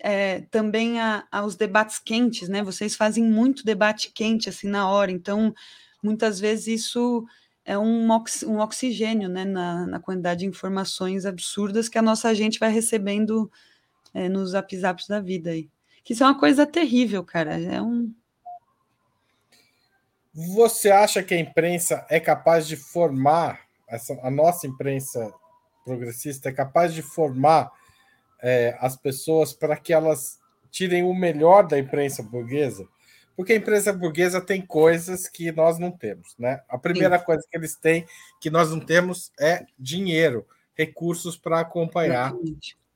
é, também há, há, os debates quentes, né? Vocês fazem muito debate quente assim na hora, então muitas vezes isso é um, ox, um oxigênio né? na, na, quantidade de informações absurdas que a nossa gente vai recebendo é, nos zap da vida aí. Que isso é uma coisa terrível, cara. É um, você acha que a imprensa é capaz de formar, essa, a nossa imprensa progressista é capaz de formar é, as pessoas para que elas tirem o melhor da imprensa burguesa? Porque a imprensa burguesa tem coisas que nós não temos, né? A primeira Sim. coisa que eles têm que nós não temos é dinheiro, recursos para acompanhar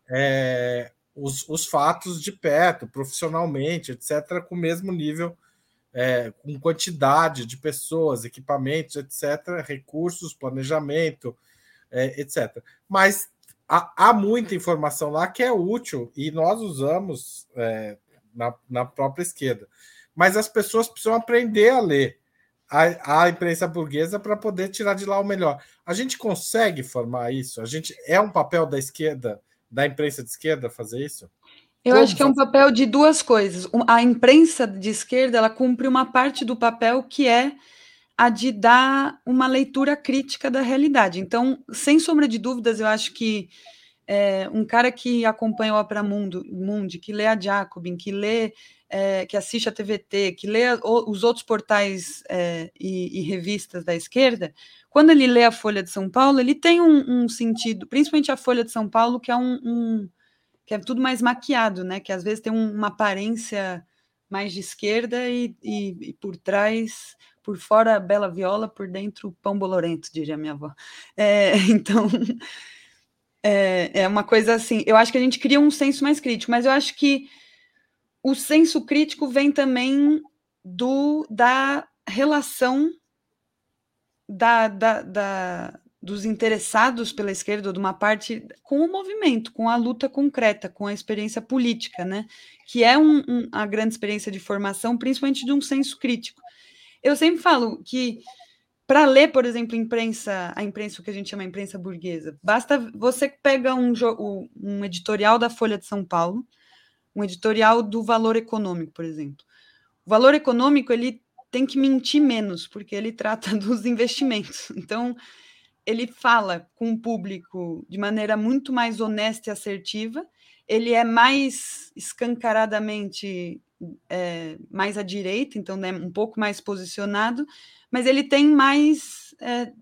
é, os, os fatos de perto, profissionalmente, etc., com o mesmo nível é, com quantidade de pessoas, equipamentos, etc., recursos, planejamento, é, etc. Mas há, há, muita informação lá que é útil e nós usamos é, na, na, própria esquerda. Mas as pessoas precisam aprender a ler a, a imprensa burguesa para poder tirar de lá o melhor. A gente consegue formar isso? A gente é um papel da esquerda, da imprensa de esquerda, fazer isso? Eu Como acho que é um papel de duas coisas. A imprensa de esquerda ela cumpre uma parte do papel que é a de dar uma leitura crítica da realidade. Então, sem sombra de dúvidas, eu acho que é, um cara que acompanha o Opera Mundo, Mundi, que lê a Jacobin, que lê, é, que assiste a TVT, que lê a, os outros portais é, e, e, revistas da esquerda, quando ele lê a Folha de São Paulo, ele tem um, um sentido, principalmente a Folha de São Paulo, que é um, um que é tudo mais maquiado, né? Que às vezes tem uma aparência mais de esquerda e, e, e por trás por fora bela viola, por dentro pão bolorento, diria minha avó. É, *laughs* então, é, é uma coisa assim. Eu acho que a gente cria um senso mais crítico, mas eu acho que o senso crítico vem também do da relação da, da, da, dos interessados pela esquerda, de uma parte com o movimento, com a luta concreta, com a experiência política, né? Que é um, um, a grande experiência de formação, principalmente de um senso crítico. Eu sempre falo que para ler, por exemplo, imprensa, a imprensa, o que a gente chama de imprensa burguesa, basta você pega um, um editorial da Folha de São Paulo, um editorial do Valor Econômico, por exemplo. O Valor Econômico ele tem que mentir menos, porque ele trata *laughs* dos investimentos. Então, ele fala com o público de maneira muito mais honesta e assertiva, ele é mais escancaradamente é, mais à direita, então né, um pouco mais posicionado, mas ele tem mais é,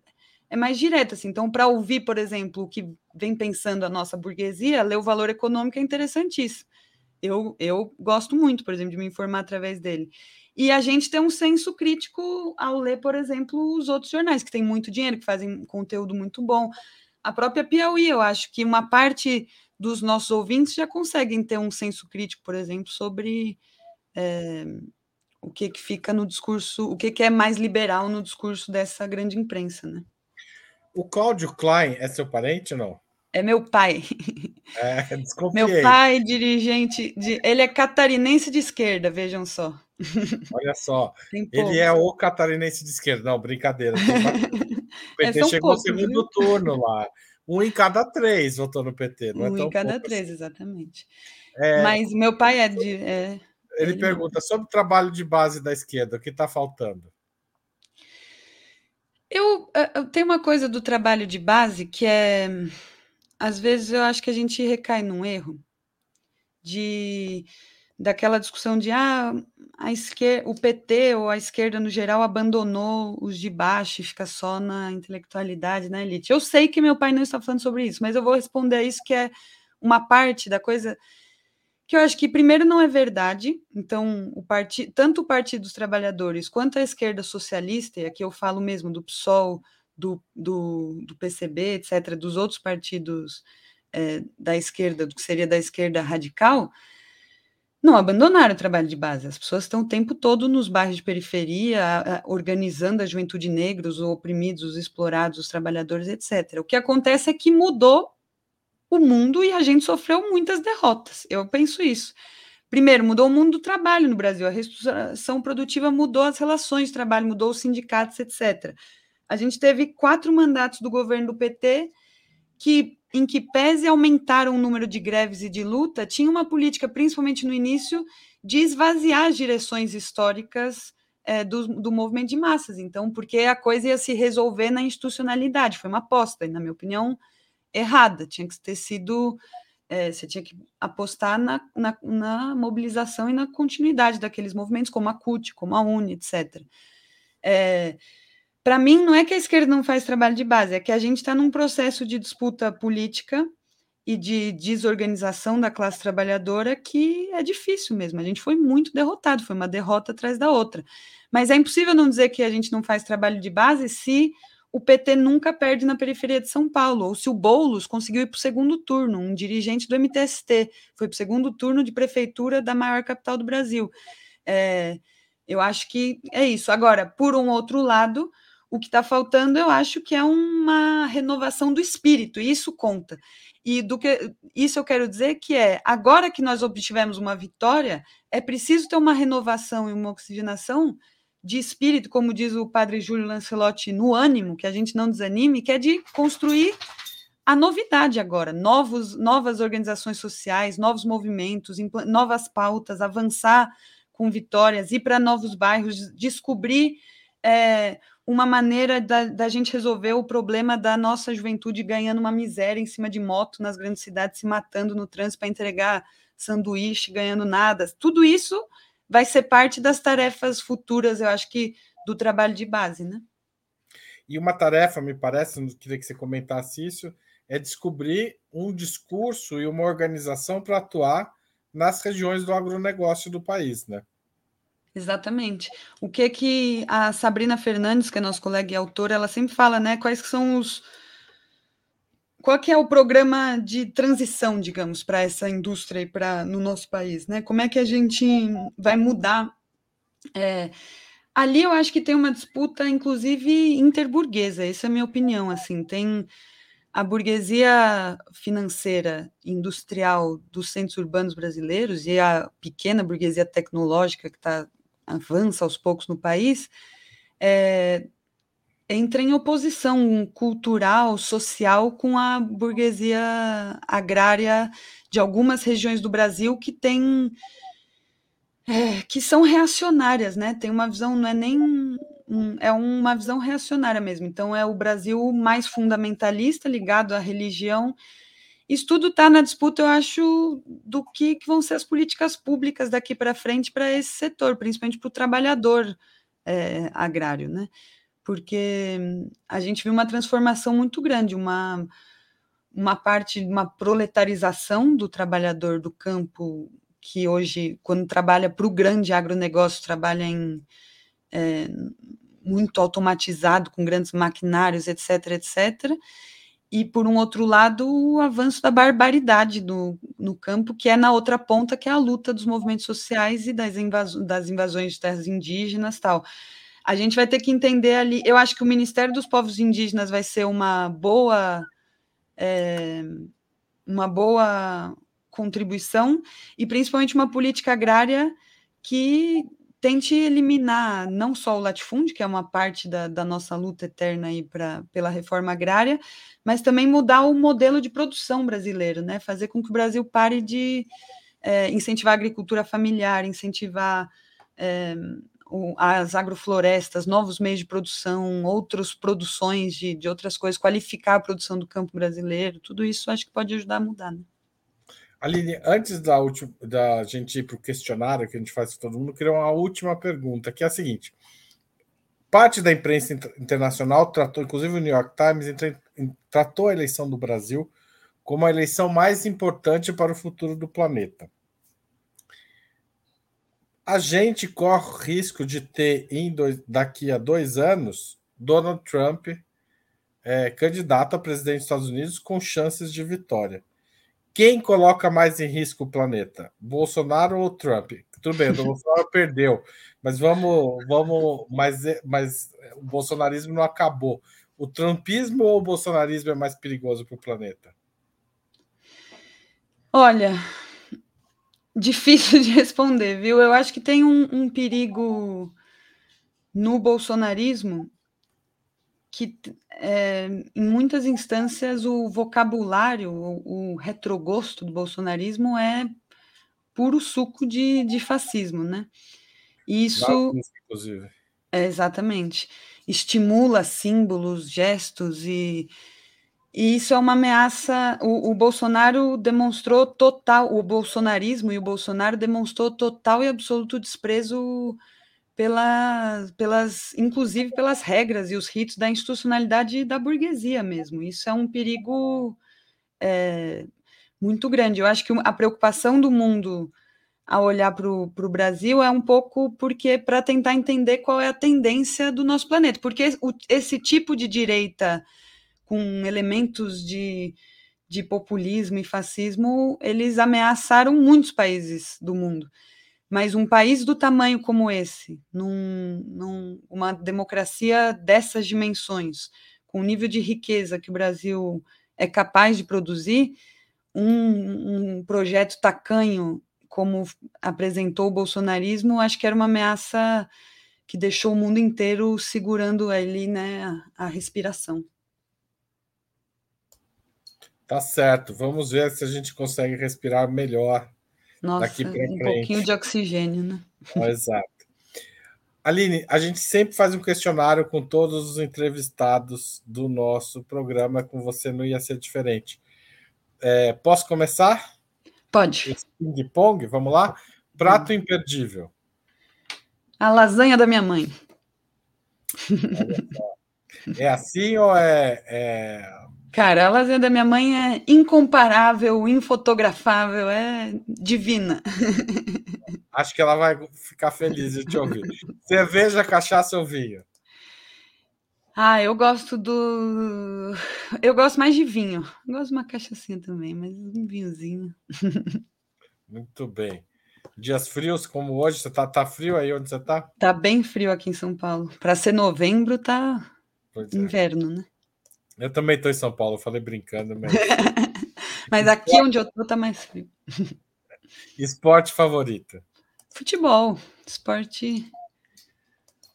é mais direto, assim. Então, para ouvir, por exemplo, o que vem pensando a nossa burguesia, ler o valor econômico é interessantíssimo. Eu, eu gosto muito, por exemplo, de me informar através dele. E a gente tem um senso crítico ao ler, por exemplo, os outros jornais, que têm muito dinheiro, que fazem conteúdo muito bom. A própria Piauí, eu acho que uma parte dos nossos ouvintes já conseguem ter um senso crítico, por exemplo, sobre é, o que, que fica no discurso, o que, que é mais liberal no discurso dessa grande imprensa, né? O Cláudio Klein é seu parente ou não? É meu pai. É, *laughs* desconfiei. Meu pai, dirigente, de, ele é catarinense de esquerda, vejam só. Olha só, ele é o catarinense de esquerda. Não, brincadeira. *laughs* O PT é chegou no segundo viu? turno lá. Um em cada três votou no PT. Não é um é em cada três, assim. exatamente. É... Mas meu pai é de. É ele, ele pergunta sobre o trabalho de base da esquerda, o que está faltando? Eu, eh, eu tenho uma coisa do trabalho de base que é. Às vezes eu acho que a gente recai num erro de daquela discussão de ah, a esquerda, o PT ou a esquerda no geral abandonou os de baixo e fica só na intelectualidade, na elite. Eu sei que meu pai não está falando sobre isso, mas eu vou responder a isso que é uma parte da coisa que eu acho que primeiro não é verdade. Então, o part... tanto o Partido dos Trabalhadores quanto a esquerda socialista, e aqui eu falo mesmo do PSOL, do, do, do PCB, etc., dos outros partidos é, da esquerda, do que seria da esquerda radical, não abandonaram o trabalho de base. As pessoas estão o tempo todo nos bairros de periferia, organizando a juventude negra, os oprimidos, os explorados, os trabalhadores, etc. O que acontece é que mudou o mundo e a gente sofreu muitas derrotas. Eu penso isso. Primeiro, mudou o mundo do trabalho no Brasil, a reestruturação produtiva mudou as relações de trabalho, mudou os sindicatos, etc. A gente teve quatro mandatos do governo do PT que, em que pese aumentaram o número de greves e de luta, tinha uma política, principalmente no início, de esvaziar as direções históricas é, do, do movimento de massas. Então, porque a coisa ia se resolver na institucionalidade, foi uma aposta, e, na minha opinião, errada, tinha que ter sido. É, você tinha que apostar na, na, na, mobilização e na continuidade daqueles movimentos, como a CUT, como a UNE, etc. É, Para mim, não é que a esquerda não faz trabalho de base, é que a gente está num processo de disputa política e de desorganização da classe trabalhadora que é difícil mesmo. A gente foi muito derrotado, foi uma derrota atrás da outra. Mas é impossível não dizer que a gente não faz trabalho de base se o PT nunca perde na periferia de São Paulo, ou se o Boulos conseguiu ir para o segundo turno, um dirigente do MTST, foi para o segundo turno de prefeitura da maior capital do Brasil. É, eu acho que é isso. Agora, por um outro lado, o que está faltando, eu acho que é uma renovação do espírito, e isso conta. E do que isso eu quero dizer que é agora que nós obtivemos uma vitória, é preciso ter uma renovação e uma oxigenação de espírito, como diz o padre Júlio Lancelotti, no ânimo, que a gente não desanime, que é de construir a novidade agora, novos, novas organizações sociais, novos movimentos, novas pautas, avançar com vitórias, ir para novos bairros, descobrir é, uma maneira da, da, gente resolver o problema da nossa juventude ganhando uma miséria em cima de moto nas grandes cidades, se matando no trânsito para entregar sanduíche, ganhando nada. Tudo isso vai ser parte das tarefas futuras, eu acho que, do trabalho de base, né? E uma tarefa, me parece, não queria que você comentasse isso, é descobrir um discurso e uma organização para atuar nas regiões do agronegócio do país, né? Exatamente. O que que a Sabrina Fernandes, que é nossa colega e autora, ela sempre fala, né? Quais são os qual que é o programa de transição, digamos, para essa indústria e para no nosso país, né? Como é que a gente vai mudar? É, ali eu acho que tem uma disputa, inclusive interburguesa. Essa é a minha opinião. Assim, tem a burguesia financeira industrial dos centros urbanos brasileiros e a pequena burguesia tecnológica que tá, avança aos poucos no país é, entra em oposição cultural, social com a burguesia agrária de algumas regiões do Brasil que tem é, que são reacionárias, né? Tem uma visão, não é nem é uma visão reacionária mesmo. Então, é o Brasil mais fundamentalista, ligado à religião. Isso tudo está na disputa, eu acho, do que, que, vão ser as políticas públicas daqui para frente para esse setor, principalmente para o trabalhador é, agrário, né? Porque a gente viu uma transformação muito grande, uma, uma parte, uma proletarização do trabalhador do campo, que hoje, quando trabalha para o grande agronegócio, trabalha em é, muito automatizado, com grandes maquinários, etc., etc., e, por um outro lado, o avanço da barbaridade do, no campo, que é na outra ponta, que é a luta dos movimentos sociais e das, invaso, das invasões de terras indígenas tal. A gente vai ter que entender ali. Eu acho que o Ministério dos Povos Indígenas vai ser uma boa. É, uma boa contribuição e principalmente uma política agrária que tente eliminar não só o latifúndio, que é uma parte da, da nossa luta eterna aí pra, pela reforma agrária, mas também mudar o modelo de produção brasileiro, né? Fazer com que o Brasil pare de é, incentivar a agricultura familiar, incentivar é, o, as agroflorestas, novos meios de produção, outras produções de, de outras coisas, qualificar a produção do campo brasileiro, tudo isso acho que pode ajudar a mudar, né? Aline, antes da, última, da gente ir para o questionário que a gente faz com todo mundo, eu queria uma última pergunta, que é a seguinte. Parte da imprensa internacional tratou, inclusive o New York Times, tratou a eleição do Brasil como a eleição mais importante para o futuro do planeta. A gente corre risco de ter, dois, daqui a dois anos, Donald Trump é, candidato a presidente dos Estados Unidos com chances de vitória. Quem coloca mais em risco o planeta? Bolsonaro ou Trump? Tudo bem, o Bolsonaro *laughs* perdeu, mas vamos, vamos, mas, mas o bolsonarismo não acabou. O trumpismo ou o bolsonarismo é mais perigoso para o planeta? Olha, difícil *laughs* de responder, viu? Eu acho que tem um, um perigo no bolsonarismo que é, em muitas instâncias o vocabulário, o, o, retrogosto do bolsonarismo é puro suco de, de fascismo, né? Isso, inclusive. É, exatamente, estimula símbolos, gestos e, e isso é uma ameaça. O, o Bolsonaro demonstrou total, o bolsonarismo e o Bolsonaro demonstrou total e absoluto desprezo pela, pelas, inclusive pelas regras e os ritos da institucionalidade da burguesia mesmo. Isso é um perigo é, muito grande. Eu acho que a preocupação do mundo a olhar para o Brasil é um pouco porque para tentar entender qual é a tendência do nosso planeta, porque o, esse tipo de direita com elementos de, de populismo e fascismo, eles ameaçaram muitos países do mundo. Mas um país do tamanho como esse, num, num, uma democracia dessas dimensões, com o nível de riqueza que o Brasil é capaz de produzir, um, um projeto tacanho como apresentou o bolsonarismo, acho que era uma ameaça que deixou o mundo inteiro segurando ali né, a, a respiração. Tá certo. Vamos ver se a gente consegue respirar melhor nossa, daqui para um frente. pouquinho de oxigênio, né? *laughs* exato. Aline, a gente sempre faz um questionário com todos os entrevistados do nosso programa, com você não ia ser diferente. É, posso começar? Pode. Ping-pong, vamos lá? Prato hum. imperdível. A lasanha da minha mãe. É assim ou é, é, Cara, a lasanha da minha mãe é incomparável, infotografável, é divina. *laughs* Acho que ela vai ficar feliz de te ouvir. Cerveja, cachaça ou vinho? Ah, eu gosto do. Eu gosto mais de vinho. Eu gosto de uma cachaçinha também, mas um vinhozinho. *laughs* Muito bem. Dias frios como hoje, você tá, tá frio aí onde você tá? Tá bem frio aqui em São Paulo. Para ser novembro, tá é. inverno, né? Eu também estou em São Paulo, falei brincando, mas. *laughs* mas aqui onde eu estou tá mais frio. Esporte favorito? Futebol. Esporte.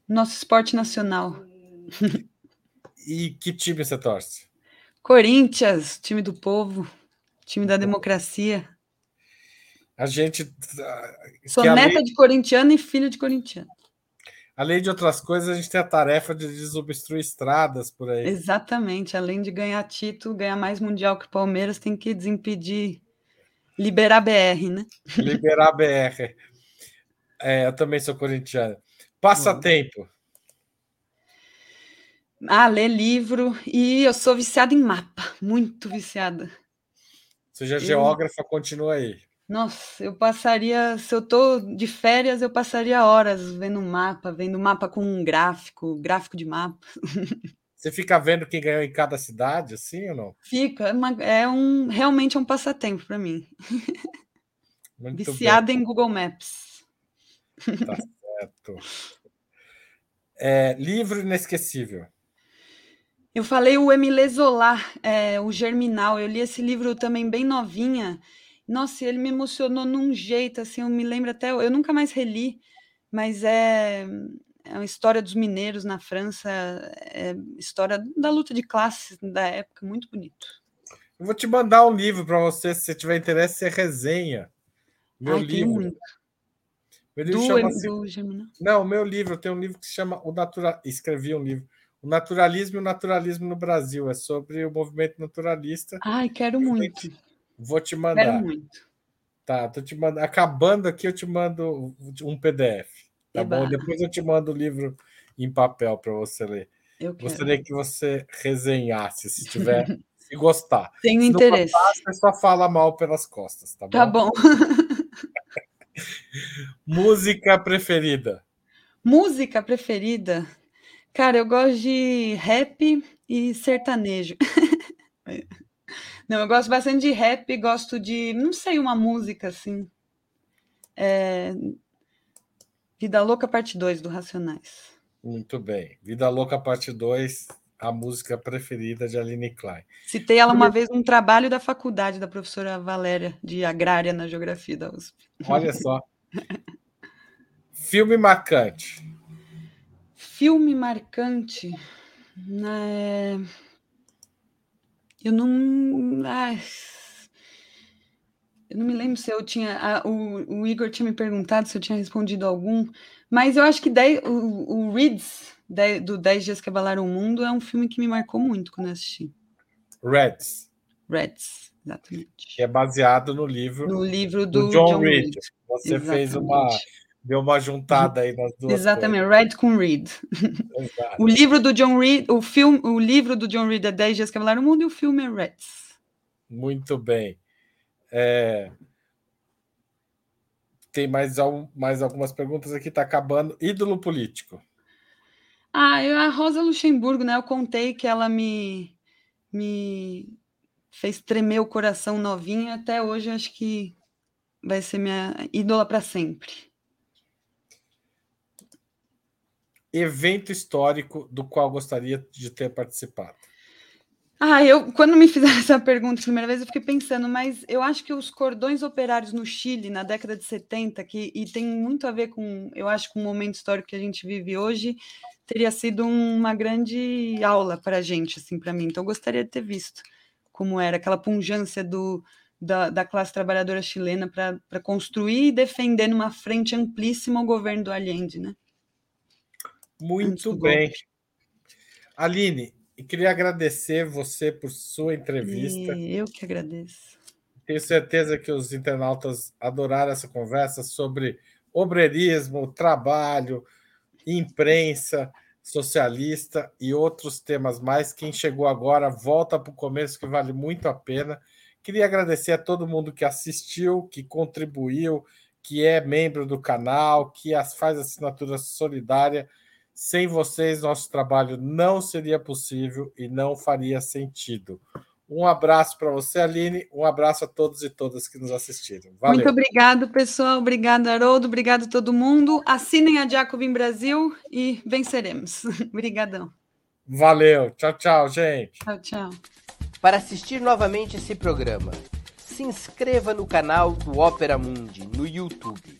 Nosso esporte nacional. E que time você torce? Corinthians, time do povo, time da democracia. A gente. Sou neta de corintiano e filho de corintiano. Além de outras coisas, a gente tem a tarefa de desobstruir estradas por aí. Exatamente. Além de ganhar título, ganhar mais mundial que o Palmeiras, tem que desimpedir, liberar a BR, né? Liberar a BR. É, eu também sou corintiano. Passatempo. Ah, ler livro. E eu sou viciada em mapa. Muito viciada. Seja eu... geógrafa, continua aí. Nossa, eu passaria, se eu tô de férias, eu passaria horas vendo um mapa, vendo mapa com um gráfico, gráfico de mapa. *laughs* Você fica vendo quem ganhou em cada cidade, assim ou não? Fica, é, é um realmente é um passatempo para mim. *laughs* Muito Viciada bem. em Google Maps. Tá *laughs* certo. É, livro inesquecível. Eu falei o Emile Zola, é, o Germinal. Eu li esse livro também bem novinha nossa, ele me emocionou num jeito, assim, eu me lembro até, eu nunca mais reli, mas é, é uma história dos mineiros na França, é história da luta de classes da época, muito bonito. Eu vou te mandar um livro para você, se você tiver interesse, você resenha. Meu Ai, livro. Meu livro do, chama do Não, meu livro, eu tenho um livro que se chama O Natural. Escrevi um livro. O Naturalismo e o Naturalismo no Brasil. É sobre o movimento naturalista. Ai, quero muito. Vou te mandar. Quero muito. Tá, tô te mandando. Acabando aqui, eu te mando um PDF. Tá Eba. bom? Depois eu te mando o livro em papel para você ler. Eu Gostaria que você resenhasse, se tiver, *laughs* se gostar. Tenho se interesse. Gostar, você só fala mal pelas costas, tá bom? Tá bom. *laughs* Música preferida. Música preferida? Cara, eu gosto de rap e sertanejo. *laughs* Não, eu gosto bastante de rap, gosto de, não sei, uma música assim. É... Vida Louca Parte 2 do Racionais. Muito bem. Vida Louca Parte 2, a música preferida de Aline Klein. Citei ela uma vez num trabalho da faculdade da professora Valéria, de Agrária na Geografia da USP. Olha só. Filme marcante. Filme marcante. É... Eu não. Ai, eu não me lembro se eu tinha. A, o, o, Igor tinha me perguntado se eu tinha respondido algum, mas eu acho que dez, o, o Reeds, do 10 Dias que Abalaram o Mundo, é um filme que me marcou muito quando eu assisti. Reds. Reds, exatamente. Que é baseado no livro. No livro do, do John, John Reed. Reed. Você exatamente. fez uma Deu uma juntada aí nas duas. Exatamente, coisas. Red com Reed. o livro do John Reed, o filme, o livro do John Reed é 10 dias que avalaram o mundo e o filme é Reds. Muito bem. É... Tem mais, mais algumas perguntas aqui, tá acabando. Ídolo político. Ah, eu, a Rosa Luxemburgo, né? Eu contei que ela me, me fez tremer o coração novinha. Até hoje, acho que vai ser minha ídola para sempre. Evento histórico do qual gostaria de ter participado? Ah, eu quando me fizeram *laughs* essa pergunta a primeira vez, eu fiquei pensando, mas eu acho que os cordões operários no Chile na década de 70, que e tem muito a ver com, eu acho, com o momento histórico que a gente vive hoje, teria sido uma grande aula para a gente, assim, para mim. Então, eu gostaria de ter visto como era aquela punjância do, da, da classe trabalhadora chilena para construir e defender numa frente amplíssima o governo do Allende, né? Muito bem. Aline, queria agradecer você por sua entrevista. E eu que agradeço. Tenho certeza que os internautas adoraram essa conversa sobre obreirismo, trabalho, imprensa socialista e outros temas mais. Quem chegou agora, volta para o começo, que vale muito a pena. Queria agradecer a todo mundo que assistiu, que contribuiu, que é membro do canal, que faz assinatura solidária. Sem vocês, nosso trabalho não seria possível e não faria sentido. Um abraço para você, Aline. Um abraço a todos e todas que nos assistiram. Valeu. Muito obrigado, pessoal. Obrigado, Haroldo. Obrigado a todo mundo. Assinem a Jacobin Brasil e venceremos. *laughs* Obrigadão. Valeu. Tchau, tchau, gente. Tchau, tchau. Para assistir novamente esse programa, se inscreva no canal do Opera Mundi no YouTube.